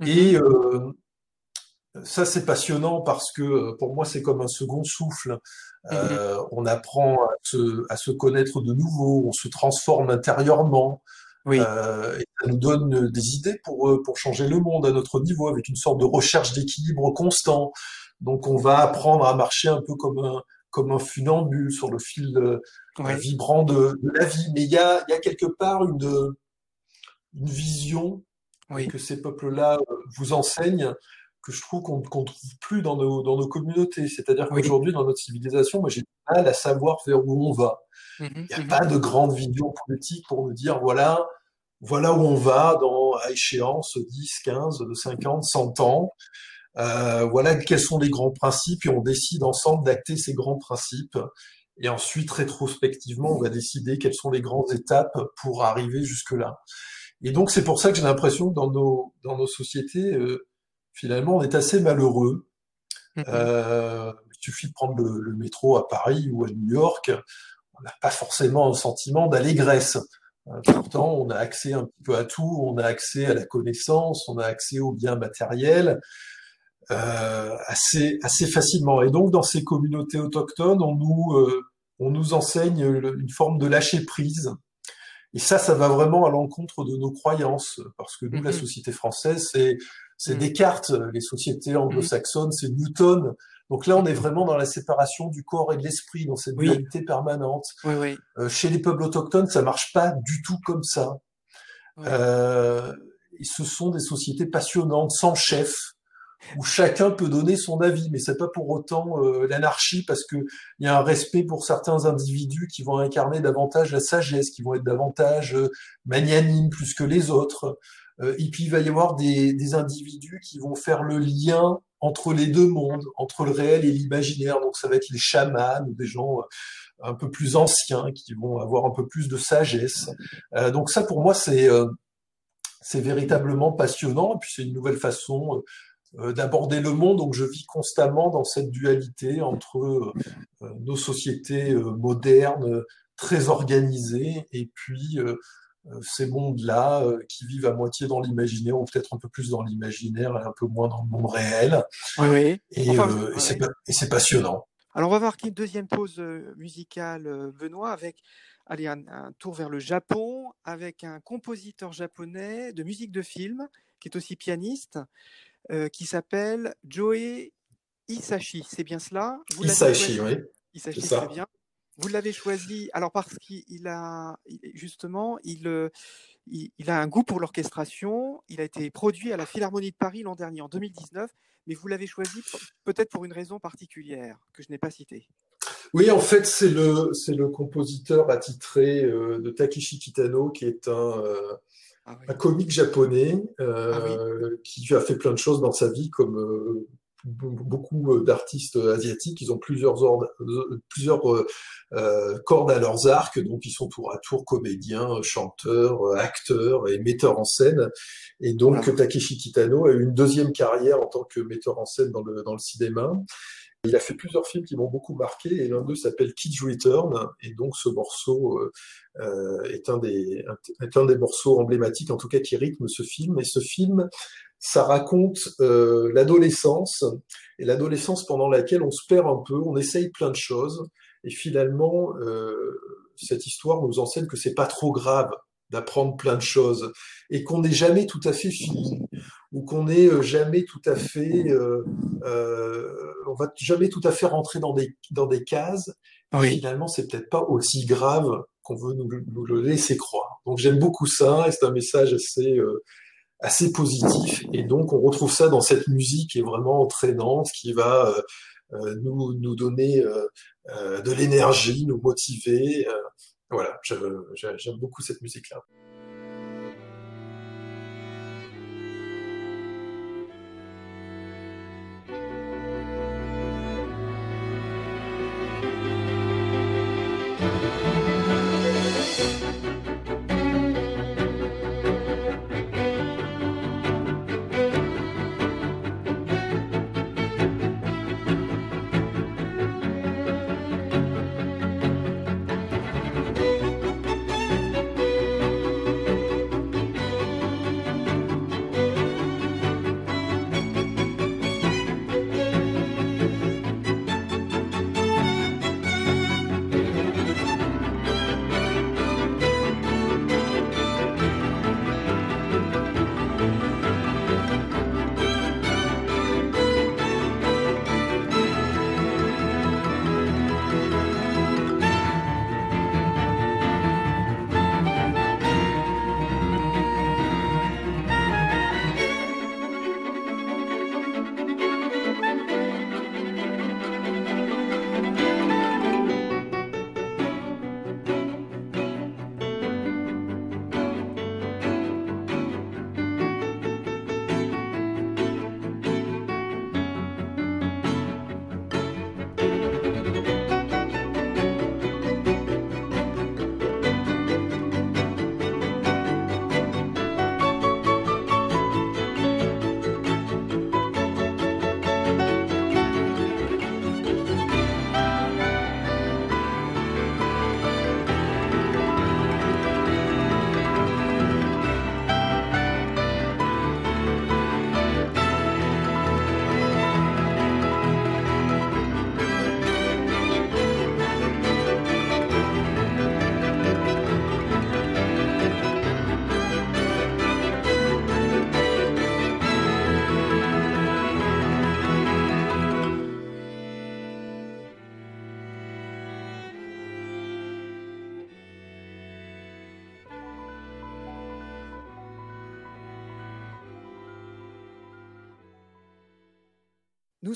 Et mhm. euh, ça, c'est passionnant parce que euh, pour moi, c'est comme un second souffle. Euh, mhm. On apprend à se, à se, connaître de nouveau, on se transforme intérieurement. Oui. Euh, et ça nous donne des idées pour, euh, pour changer le monde à notre niveau, avec une sorte de recherche d'équilibre constant. Donc, on va apprendre à marcher un peu comme un, comme un funambule sur le fil vibrant de, de, la vie. Mais il y a, y a quelque part une, une vision que ces peuples-là euh, vous enseignent, que je trouve qu'on ne trouve plus dans nos, dans nos communautés. C'est-à-dire qu'aujourd'hui, dans notre civilisation, moi, j'ai du mal à savoir vers où on va. Mmh Il n'y a mmh pas de grande vision politique pour nous dire, voilà, voilà où on va dans, à échéance 10, 15, 50, 100 ans. Euh, voilà quels sont les grands principes et on décide ensemble d'acter ces grands principes. Et ensuite, rétrospectivement, on va décider quelles sont les grandes étapes pour arriver jusque-là. Et donc c'est pour ça que j'ai l'impression que dans nos, dans nos sociétés, euh, finalement, on est assez malheureux. Mm-hmm. Euh, il suffit de prendre le, le, métro à Paris ou à New York, on n'a pas forcément un sentiment d'allégresse. Euh, pourtant, on a accès un petit peu à tout, on a accès à la connaissance, on a accès aux biens matériels euh, assez, assez facilement. Et donc, dans ces communautés autochtones, on nous, euh, on nous enseigne une forme de lâcher prise et ça, ça va vraiment à l'encontre de nos croyances, parce que nous, la mm-hmm. société française, c'est c'est mm. Descartes, les sociétés mm-hmm. anglo-saxonnes, c'est Newton. Donc là, on est vraiment dans la séparation du corps et de l'esprit, dans cette dualité permanente. Oui, oui. Euh, chez les peuples autochtones, ça marche pas du tout comme ça. Euh, ce sont des sociétés passionnantes, sans chef, où chacun peut donner son avis, mais c'est pas pour autant euh, l'anarchie parce que il y a un respect pour certains individus qui vont incarner davantage la sagesse, qui vont être davantage euh, magnanimes plus que les autres. Euh, et puis il va y avoir des, individus qui vont faire le lien entre les deux mondes, entre le réel et l'imaginaire. Donc ça va être les chamans ou des gens un peu plus anciens, qui vont avoir un peu plus de sagesse. donc ça, pour moi, c'est c'est véritablement passionnant. Et puis c'est une nouvelle façon d'aborder le monde. Donc je vis constamment dans cette dualité entre nos sociétés modernes, très organisées, et puis euh, ces mondes-là euh, qui vivent à moitié dans l'imaginaire ou peut-être un peu plus dans l'imaginaire et un peu moins dans le monde réel. Oui, oui. Et, euh, c'est passionnant. Alors on va marquer une deuxième pause musicale, Benoît, avec allez, un, tour vers le Japon, avec un compositeur japonais de musique de film, qui est aussi pianiste, qui s'appelle Joe Isashi. C'est bien cela? Isashi, oui. Isashi, c'est bien. Vous l'avez choisi alors parce qu'il a justement euh, il, il, a un goût pour l'orchestration. Il a été produit à la Philharmonie de Paris l'an dernier en 2019, mais vous l'avez choisi peut-être pour une raison particulière que je n'ai pas citée. Oui, en fait, c'est le c'est le compositeur attitré euh, de Takeshi Kitano qui est un euh, ah un comique japonais ah qui a fait plein de choses dans sa vie comme beaucoup euh, d'artistes asiatiques, ils ont plusieurs, ordres, euh, plusieurs euh, cordes à leurs arcs, donc ils sont tour à tour comédiens, chanteurs, acteurs et metteurs en scène. Et donc Takeshi Kitano a eu une deuxième carrière en tant que metteur en scène dans le, dans le cinéma. Il a fait plusieurs films qui m'ont beaucoup marqué et l'un d'eux s'appelle Kids Return. Et donc ce morceau euh, est, un des, est un des morceaux emblématiques en tout cas qui rythme ce film. Et ce film ça raconte euh, l'adolescence et l'adolescence pendant laquelle on se perd un peu, on essaye plein de choses. Et finalement euh, cette histoire nous enseigne que c'est pas trop grave d'apprendre plein de choses et qu'on n'est jamais tout à fait fini ou qu'on n'est euh, jamais tout à fait euh, euh, on va jamais tout à fait rentrer dans des dans des cases oui. finalement c'est peut-être pas aussi grave qu'on veut nous, nous, le laisser croire donc j'aime beaucoup ça et c'est un message assez euh, assez positif. Et donc, on retrouve ça dans cette musique qui est vraiment entraînante, qui va euh, nous, nous donner de l'énergie, nous motiver. voilà, j'aime beaucoup cette musique-là. Nous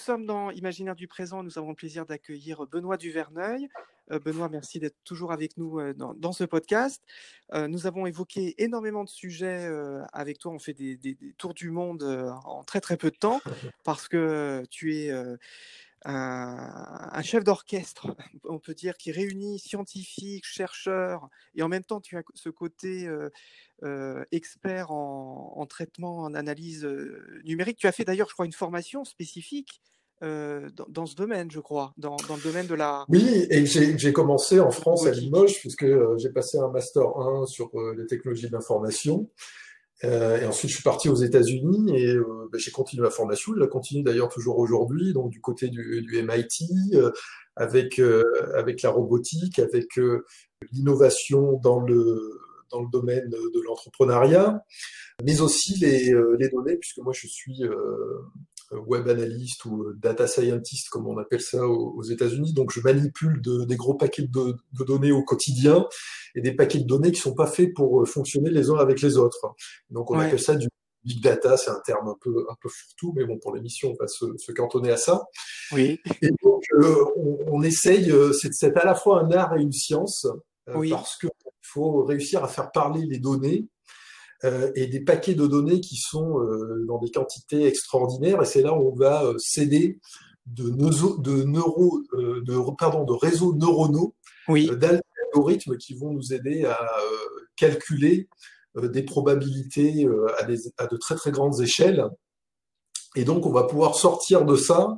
sommes dans Imaginaire du présent. Nous avons le plaisir d'accueillir Benoît Duverneuil. Euh, Benoît, merci d'être toujours avec nous euh, dans, ce podcast. Euh, nous avons évoqué énormément de sujets avec toi. On fait des, tours du monde en très très peu de temps parce que tu es un, chef d'orchestre, on peut dire, qui réunit scientifiques, chercheurs, et en même temps, tu as ce côté expert en, traitement, en analyse numérique. Tu as fait d'ailleurs, je crois, une formation spécifique dans, ce domaine, je crois, dans, le domaine de la... Oui, et j'ai commencé en France à Limoges, puisque j'ai passé un Master 1 sur les technologies d'information. Euh, et ensuite, je suis parti aux États-Unis et euh, ben, j'ai continué ma formation. Je la continue d'ailleurs toujours aujourd'hui, donc du côté du, du MIT, euh, avec avec la robotique, avec l'innovation dans le dans le domaine de l'entrepreneuriat, mais aussi les, les données, puisque moi je suis web analyst ou data scientist, comme on appelle ça aux, États-Unis. Donc, je manipule des gros paquets de, données au quotidien et des paquets de données qui sont pas faits pour fonctionner les uns avec les autres. Donc, on appelle ça du big data. C'est un terme un peu un peu fourre-tout, mais bon, pour l'émission, on va se, cantonner à ça. Oui. Et donc, euh, on, essaye. Euh, c'est à la fois un art et une science euh, parce qu'il faut réussir à faire parler les données euh, et des paquets de données qui sont euh, dans des quantités extraordinaires. Et c'est là où on va euh, céder de, de, neuro, de, pardon, de réseaux neuronaux, oui. d'algorithmes qui vont nous aider à calculer des probabilités à, des, à de très très grandes échelles. Et donc, on va pouvoir sortir de ça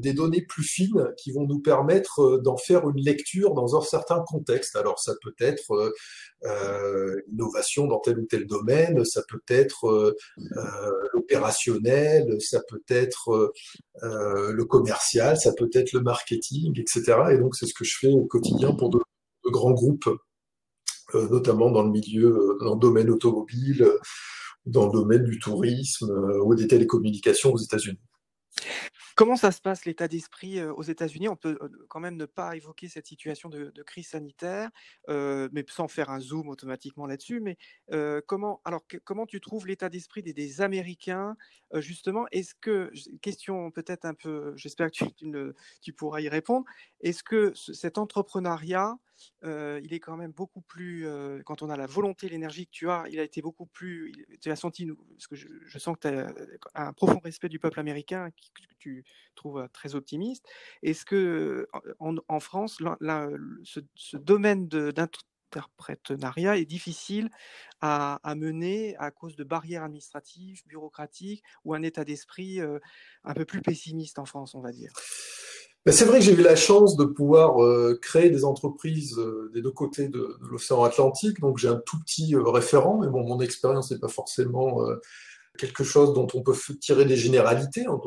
des données plus fines qui vont nous permettre euh, d'en faire une lecture dans un certain contexte. Alors ça peut être euh, euh innovation dans tel ou tel domaine, ça peut être euh, euh l'opérationnel, ça peut être le commercial, ça peut être le marketing, etc. Et donc c'est ce que je fais au quotidien pour de, de grands groupes, notamment dans le milieu, dans le domaine automobile, dans le domaine du tourisme ou des télécommunications aux États-Unis. Comment ça se passe l'état d'esprit aux États-Unis? On peut quand même ne pas évoquer cette situation de, crise sanitaire, mais sans faire un zoom automatiquement là-dessus. Mais comment, alors, comment tu trouves l'état d'esprit des, Américains? Justement Est-ce que, question peut-être un peu, j'espère que tu, pourras y répondre, est-ce que cet entrepreneuriat il est quand même beaucoup plus, quand on a la volonté, l'énergie que tu as, il a été beaucoup plus, tu as senti, parce que je, sens que tu as un profond respect du peuple américain que tu trouves très optimiste. Est-ce que en, France, ce, domaine d'interprétariat est difficile à, mener à cause de barrières administratives, bureaucratiques ou un état d'esprit un peu plus pessimiste en France, on va dire? Ben, c'est vrai que j'ai eu la chance de pouvoir euh, créer des entreprises euh, des deux côtés de, l'océan Atlantique, donc j'ai un tout petit euh, référent, mais bon, mon expérience n'est pas forcément quelque chose dont on peut tirer des généralités, hein,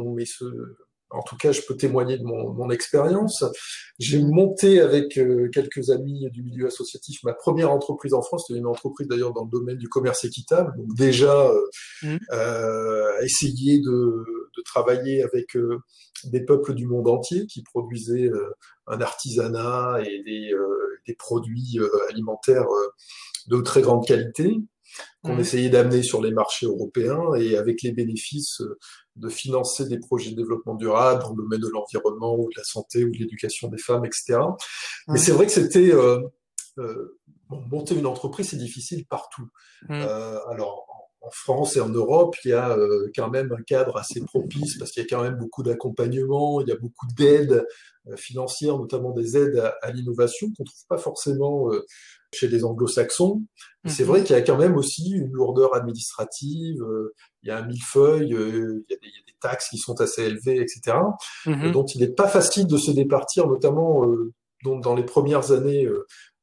en tout cas, je peux témoigner de mon, mon expérience. J'ai monté avec quelques amis du milieu associatif ma première entreprise en France. C'était une entreprise d'ailleurs dans le domaine du commerce équitable. Donc déjà, mmh. essayer de, de, travailler avec des peuples du monde entier qui produisaient euh, un artisanat et des, euh, des produits euh, alimentaires de très grande qualité qu'on mmh. essayait d'amener sur les marchés européens et avec les bénéfices de financer des projets de développement durable dans le domaine de l'environnement ou de la santé ou de l'éducation des femmes, etc. Mais c'est vrai que c'était euh, monter une entreprise, c'est difficile partout. Mmh. Euh, alors en France et en Europe, il y a euh, quand même un cadre assez propice parce qu'il y a quand même beaucoup d'accompagnement, il y a beaucoup d'aides euh, financières, notamment des aides à, l'innovation qu'on trouve pas forcément euh, chez les anglo-saxons. C'est mhm. vrai qu'il y a quand même aussi une lourdeur administrative, il y a un millefeuille, il y a, des, taxes qui sont assez élevées, etc. Mhm. dont il n'est pas facile de se départir, notamment dans, dans, les premières années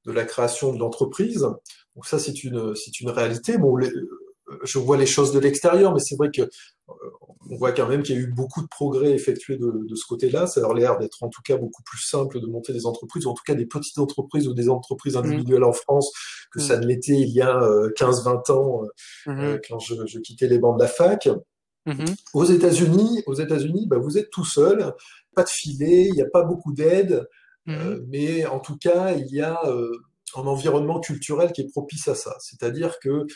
de la création de l'entreprise. Donc ça, c'est une, c'est une réalité. Bon, les, je vois les choses de l'extérieur, mais c'est vrai que euh, on voit quand même qu'il y a eu beaucoup de progrès effectués de, de ce côté-là. Ça a l'air d'être en tout cas beaucoup plus simple de monter des entreprises, ou en tout cas des petites entreprises ou des entreprises individuelles en France, que ça ne l'était il y a 15-20 euh, ans euh, mm-hmm. quand je, je, quittais les bancs de la fac. Aux États-Unis, aux États-Unis, bah, vous êtes tout seul, pas de filet, il n'y a pas beaucoup d'aide, mais en tout cas, il y a un environnement culturel qui est propice à ça. C'est-à-dire que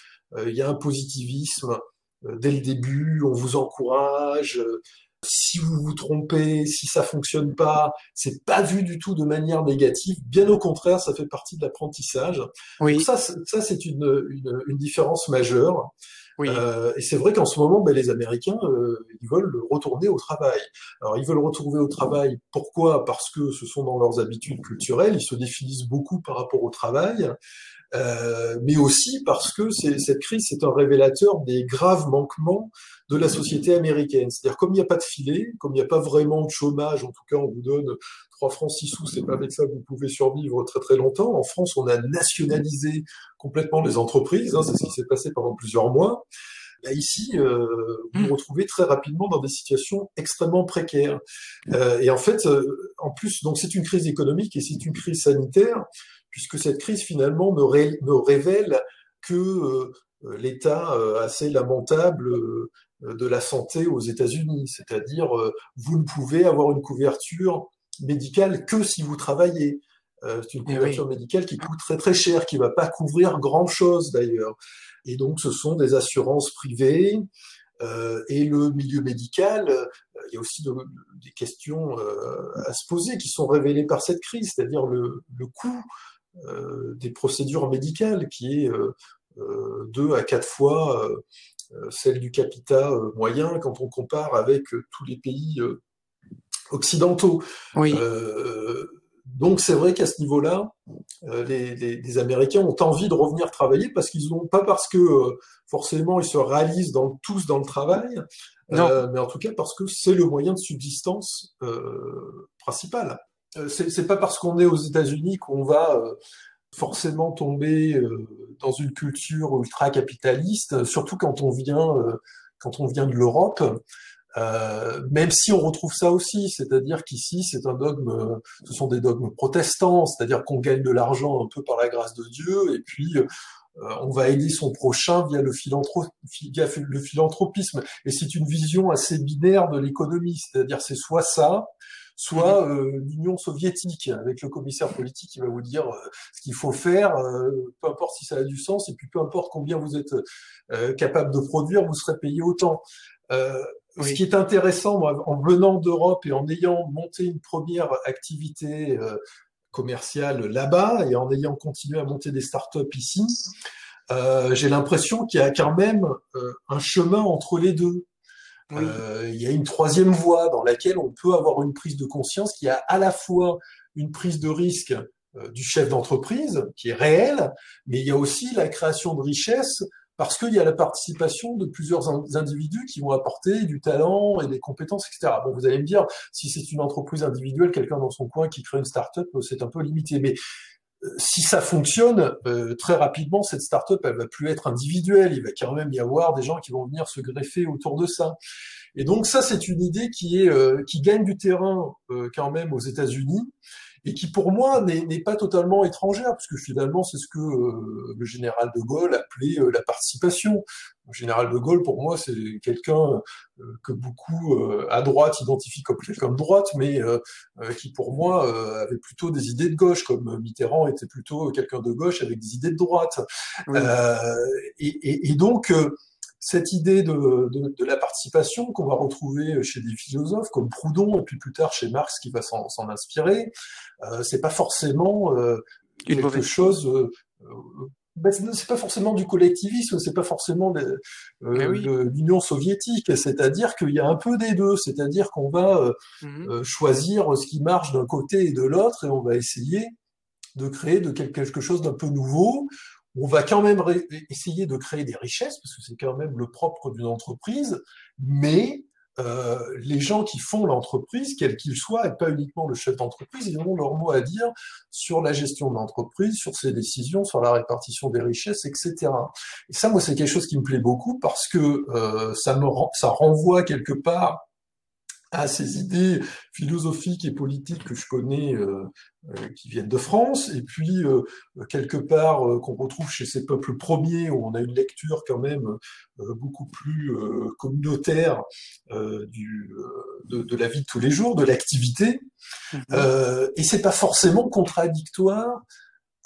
il y a un positivisme euh, dès le début, on vous encourage. Euh, si vous vous trompez, si ça fonctionne pas, c'est pas vu du tout de manière négative. Bien au contraire, ça fait partie de l'apprentissage. Oui. Ça, ça c'est une, une, une, différence majeure. Oui. Euh, et c'est vrai qu'en ce moment, ben, les Américains, euh, ils veulent retourner au travail. Alors, ils veulent retourner au travail. Pourquoi? Parce que ce sont dans leurs habitudes culturelles. Ils se définissent beaucoup par rapport au travail. Euh, mais aussi parce que cette crise c'est un révélateur des graves manquements de la société américaine. C'est-à-dire comme il n'y a pas de filet, comme il n'y a pas vraiment de chômage, en tout cas on vous donne 3 francs 6 sous, c'est pas avec ça que vous pouvez survivre très très longtemps. En France, on a nationalisé complètement les entreprises, hein, c'est ce qui s'est passé pendant plusieurs mois. Là, ici, euh, vous vous retrouvez très rapidement dans des situations extrêmement précaires. Euh, et en fait, euh, en plus, donc c'est une crise économique et c'est une crise sanitaire, puisque cette crise finalement me, me révèle que euh, l'état euh, assez lamentable de la santé aux États-Unis, c'est-à-dire vous ne pouvez avoir une couverture médicale que si vous travaillez. Euh, c'est une eh couverture médicale qui coûte très très cher, qui va pas couvrir grand chose d'ailleurs. Et donc ce sont des assurances privées. Euh, et le milieu médical, euh, il y a aussi de, des questions euh, à se poser qui sont révélées par cette crise, c'est-à-dire le, le coût euh, des procédures médicales qui est deux à quatre fois celle du capita moyen quand on compare avec tous les pays occidentaux. Oui. Euh, donc c'est vrai qu'à ce niveau-là, euh, les, les, les, Américains ont envie de revenir travailler parce qu'ils ont pas parce que euh, forcément ils se réalisent dans, tous dans le travail, euh, mais en tout cas parce que c'est le moyen de subsistance euh, principal. C'est pas parce qu'on est aux États-Unis qu'on va forcément tomber dans une culture ultra capitaliste, surtout quand on vient quand on vient de l'Europe. Euh, même si on retrouve ça aussi, c'est-à-dire qu'ici c'est un dogme, ce sont des dogmes protestants, c'est-à-dire qu'on gagne de l'argent un peu par la grâce de Dieu, et puis euh, on va aider son prochain via le, via le philanthropisme. Et c'est une vision assez binaire de l'économie, c'est-à-dire c'est soit ça, soit euh, l'Union soviétique, avec le commissaire politique qui va vous dire ce qu'il faut faire, peu importe si ça a du sens, et puis peu importe combien vous êtes capable de produire, vous serez payé autant. Euh, ce qui est intéressant, moi, en venant d'Europe et en ayant monté une première activité euh, commerciale là-bas et en ayant continué à monter des startups ici, euh, j'ai l'impression qu'il y a quand même euh, un chemin entre les deux. Euh, il y a une troisième voie dans laquelle on peut avoir une prise de conscience qui a à la fois une prise de risque euh, du chef d'entreprise qui est réelle, mais il y a aussi la création de richesses parce qu'il y a la participation de plusieurs individus qui vont apporter du talent et des compétences, etc. Bon, vous allez me dire, si c'est une entreprise individuelle, quelqu'un dans son coin qui crée une start-up, c'est un peu limité. Mais euh, si ça fonctionne, euh, très rapidement, cette start-up, elle va plus être individuelle. Il va quand même y avoir des gens qui vont venir se greffer autour de ça. Et donc ça, c'est une idée qui est euh, qui gagne du terrain quand même aux États-Unis et qui pour moi n'est pas totalement étrangère, parce que finalement c'est ce que euh, le général de Gaulle appelait euh, la participation. Le général de Gaulle, pour moi, c'est quelqu'un euh, que beaucoup à droite identifient comme quelqu'un de droite, mais qui pour moi avait plutôt des idées de gauche, comme Mitterrand était plutôt quelqu'un de gauche avec des idées de droite. Et, et, et, donc cette idée de, de, de la participation qu'on va retrouver chez des philosophes comme Proudhon et puis plus tard chez Marx qui va s'en inspirer, euh, c'est pas forcément euh, quelque chose. Euh, ben, c'est pas forcément du collectivisme, c'est pas forcément euh, l'Union soviétique, c'est-à-dire qu'il y a un peu des deux, c'est-à-dire qu'on va mmh choisir ce qui marche d'un côté et de l'autre et on va essayer de créer de quelque chose d'un peu nouveau. On va quand même essayer de créer des richesses, parce que c'est quand même le propre d'une entreprise, mais euh, les gens qui font l'entreprise, quels qu'ils soient, et pas uniquement le chef d'entreprise, ils ont leur mot à dire sur la gestion de l'entreprise, sur ses décisions, sur la répartition des richesses, etc. Et ça, moi, c'est quelque chose qui me plaît beaucoup parce que euh, ça me ça renvoie quelque part à ces idées philosophiques et politiques que je connais, euh, euh, qui viennent de France, et puis euh, quelque part qu'on retrouve chez ces peuples premiers, où on a une lecture quand même beaucoup plus communautaire du, de, de, la vie de tous les jours, de l'activité, mmh. Et c'est pas forcément contradictoire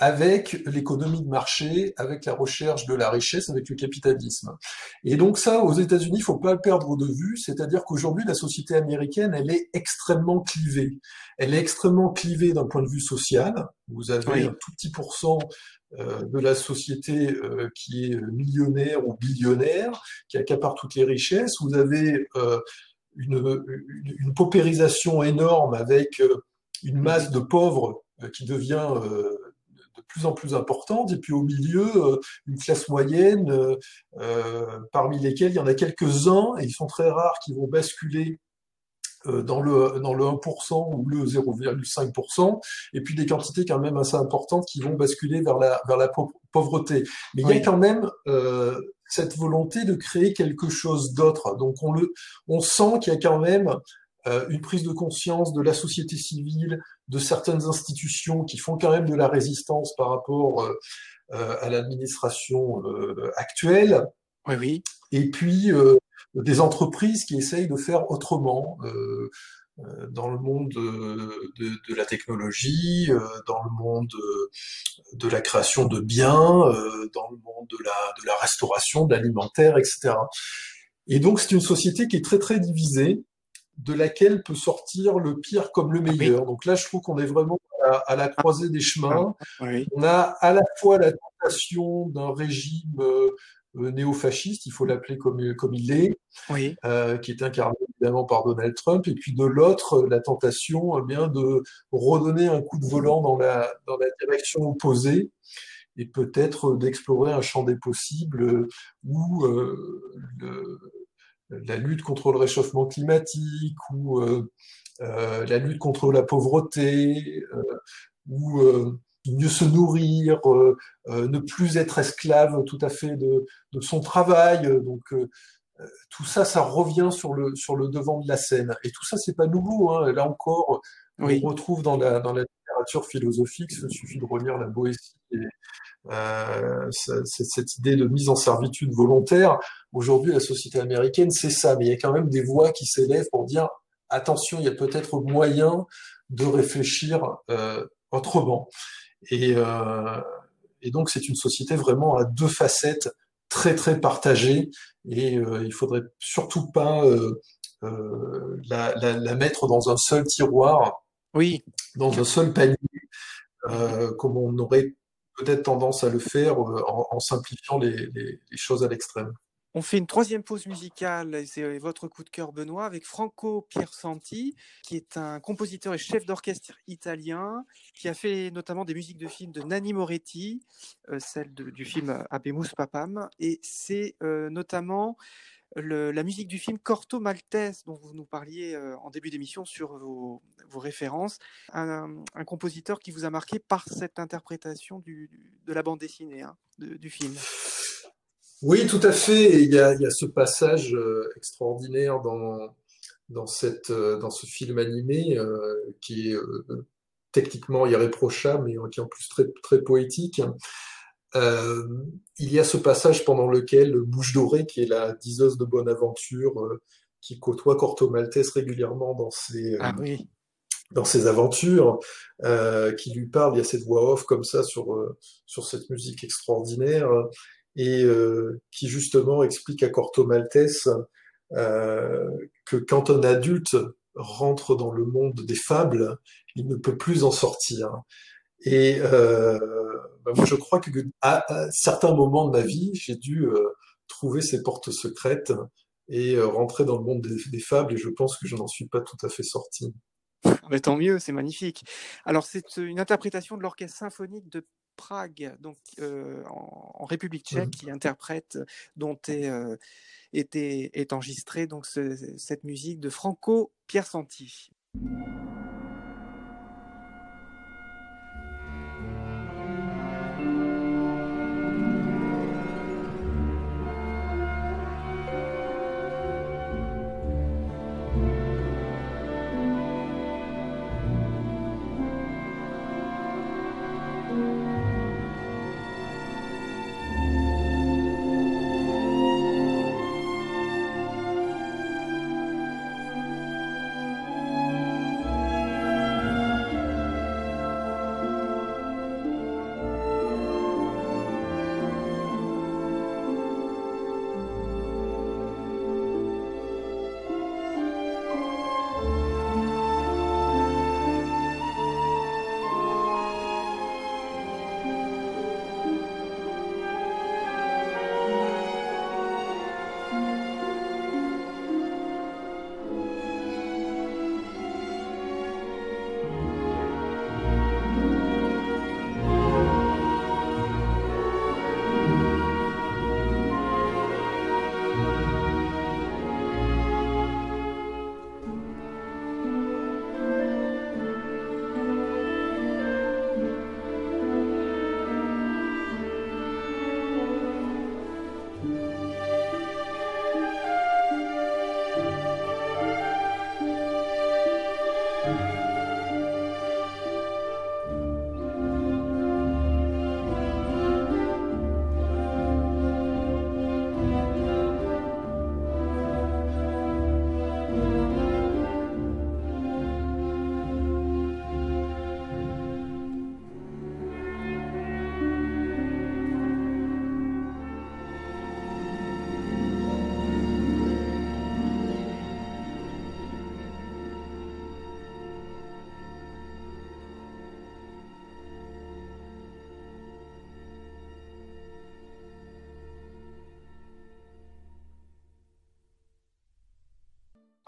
avec l'économie de marché, avec la recherche de la richesse, avec le capitalisme. Et donc ça, aux États-Unis, il faut pas le perdre de vue, c'est-à-dire qu'aujourd'hui, la société américaine, elle est extrêmement clivée. Elle est extrêmement clivée d'un point de vue social. Vous avez un tout petit pourcent euh, de la société euh, qui est millionnaire ou billionnaire, qui accapare toutes les richesses. Vous avez euh, une, une, paupérisation énorme avec une masse de pauvres qui devient de plus en plus importante, et puis au milieu, euh, une classe moyenne, euh, euh, parmi lesquels il y en a quelques-uns, et ils sont très rares, qui vont basculer dans le, dans le 1% ou le 0,5%, et puis des quantités quand même assez importantes qui vont basculer vers la, vers la pauvreté. Mais il y a quand même cette volonté de créer quelque chose d'autre. Donc on, le, on sent qu'il y a quand même euh, une prise de conscience de la société civile, de certaines institutions qui font quand même de la résistance par rapport euh, euh, à l'administration actuelle. Oui, oui. Et puis des entreprises qui essayent de faire autrement dans le monde de, de, la technologie, dans le monde de la création de biens, dans le monde de la, de la restauration, de l'alimentaire, etc. Et donc c'est une société qui est très très divisée, de laquelle peut sortir le pire comme le meilleur. Donc là, je trouve qu'on est vraiment à, la croisée des chemins. Ah, On a à la fois la tentation d'un régime euh, euh, néo-fasciste, il faut l'appeler comme, comme il est, euh, qui est incarné évidemment par Donald Trump, et puis de l'autre, la tentation eh bien de redonner un coup de volant dans la, dans la direction opposée et peut-être d'explorer un champ des possibles où le, la lutte contre le réchauffement climatique ou euh, euh, la lutte contre la pauvreté euh, ou mieux se nourrir, ne plus être esclave tout à fait de, son travail. Donc tout ça, ça revient sur le sur le devant de la scène. Et tout ça, c'est pas nouveau. Hein. Là encore, on retrouve dans la dans la littérature philosophique. Il suffit de relire la Boétie et euh, cette idée de mise en servitude volontaire. Aujourd'hui, la société américaine, c'est ça, mais il y a quand même des voix qui s'élèvent pour dire attention, il y a peut-être moyen de réfléchir euh, autrement. Et, euh, et donc, c'est une société vraiment à deux facettes très très partagées, et euh, il faudrait surtout pas euh, euh, la, la, la, mettre dans un seul tiroir, oui, dans un seul panier, comme on aurait peut-être tendance à le faire euh, en, simplifiant les, choses à l'extrême. On fait une troisième pause musicale, c'est votre coup de cœur Benoît, avec Franco Piersanti, qui est un compositeur et chef d'orchestre italien, qui a fait notamment des musiques de films de Nanni Moretti, euh, celle du film Abemus Papam, et c'est euh, notamment la musique du film Corto Maltese, dont vous nous parliez euh, en début d'émission sur vos, références, un, compositeur qui vous a marqué par cette interprétation de la bande dessinée hein, du film. Oui, tout à fait. il y a, ce passage euh, extraordinaire euh, dans ce film animé qui est techniquement irréprochable, mais qui est en plus très poétique. Euh, il y a ce passage pendant lequel Bouche Dorée, qui est la diseuse de bonne aventure, euh, qui côtoie Corto Maltese régulièrement dans ses, euh, ah, oui. dans ses aventures, qui lui parle, il y a cette voix off comme ça sur, sur cette musique extraordinaire, et qui justement explique à Corto Maltese que quand un adulte rentre dans le monde des fables, il ne peut plus en sortir. Et euh, bah, moi, je crois que à, certains moments de ma vie, j'ai dû euh, trouver ces portes secrètes et euh, rentrer dans le monde des, fables. Et je pense que je n'en suis pas tout à fait sorti. Mais tant mieux, c'est magnifique. Alors, c'est une interprétation de l'orchestre symphonique de Prague, donc euh, en, République tchèque, mmh. qui interprète, dont est, euh, est, est enregistrée donc cette musique de Franco Piersanti.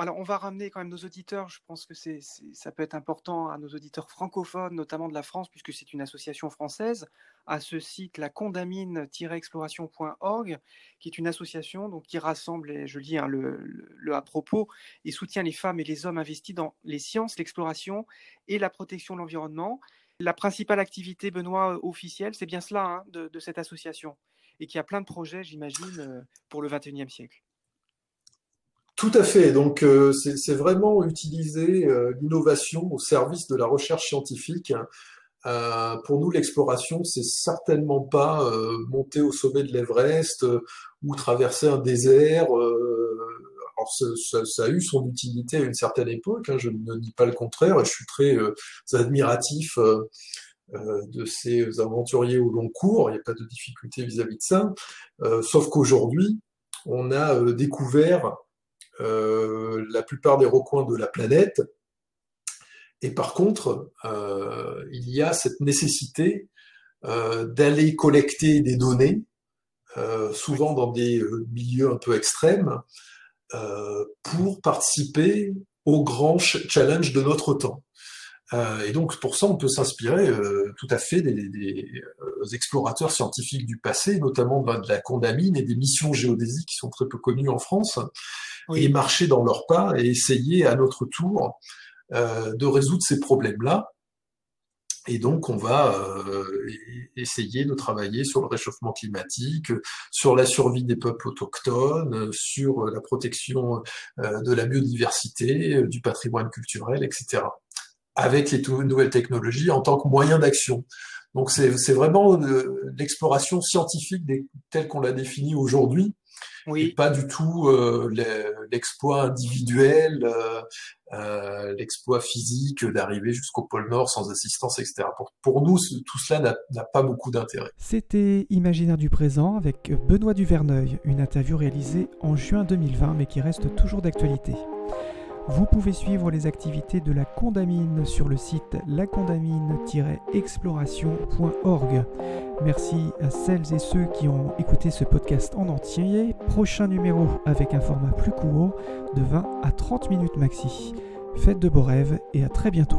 Alors, on va ramener quand même nos auditeurs. Je pense que c'est, ça peut être important à nos auditeurs francophones, notamment de la France, puisque c'est une association française, à ce site, la condamine-exploration.org, qui est une association donc, qui rassemble, et je lis hein, le, à propos, et soutient les femmes et les hommes investis dans les sciences, l'exploration et la protection de l'environnement. La principale activité, Benoît, officielle, c'est bien cela hein, de, de, cette association, et qui a plein de projets, j'imagine, euh, pour le XXIe siècle. Tout à fait. Donc, euh, c'est vraiment utiliser euh, l'innovation au service de la recherche scientifique. Euh, pour nous, l'exploration, c'est certainement pas monter au sommet de l'Everest ou traverser un désert. alors, ça, ça, a eu son utilité à une certaine époque. Hein, je ne dis pas le contraire. Je suis très admiratif. de ces aventuriers au long cours, il n'y a pas de difficulté vis-à-vis de ça, sauf qu'aujourd'hui, on a découvert euh, la plupart des recoins de la planète. Et par contre, euh, il y a cette nécessité euh, d'aller collecter des données, souvent dans des milieux un peu extrêmes, pour participer aux grands challenges de notre temps. Et donc pour ça, on peut s'inspirer tout à fait des, des explorateurs scientifiques du passé, notamment de la Condamine et des missions géodésiques qui sont très peu connues en France, et marcher dans leurs pas et essayer à notre tour de résoudre ces problèmes-là. Et donc, on va essayer de travailler sur le réchauffement climatique, sur la survie des peuples autochtones, sur la protection de la biodiversité, du patrimoine culturel, etc avec les nouvelles technologies en tant que moyen d'action. Donc c'est vraiment l'exploration scientifique telle qu'on l'a définie aujourd'hui, oui. et pas du tout euh, l'exploit individuel, euh, euh, l'exploit physique d'arriver jusqu'au pôle Nord sans assistance, etc. Pour, pour nous, tout cela n'a pas beaucoup d'intérêt. C'était Imaginaire du présent avec Benoît Duverneuil, une interview réalisée en juin 2020 mais qui reste toujours d'actualité. Vous pouvez suivre les activités de la Condamine sur le site lacondamine-exploration.org. Merci à celles et ceux qui ont écouté ce podcast en entier. Prochain numéro avec un format plus court de 20 à 30 minutes maxi. Faites de beaux rêves et à très bientôt.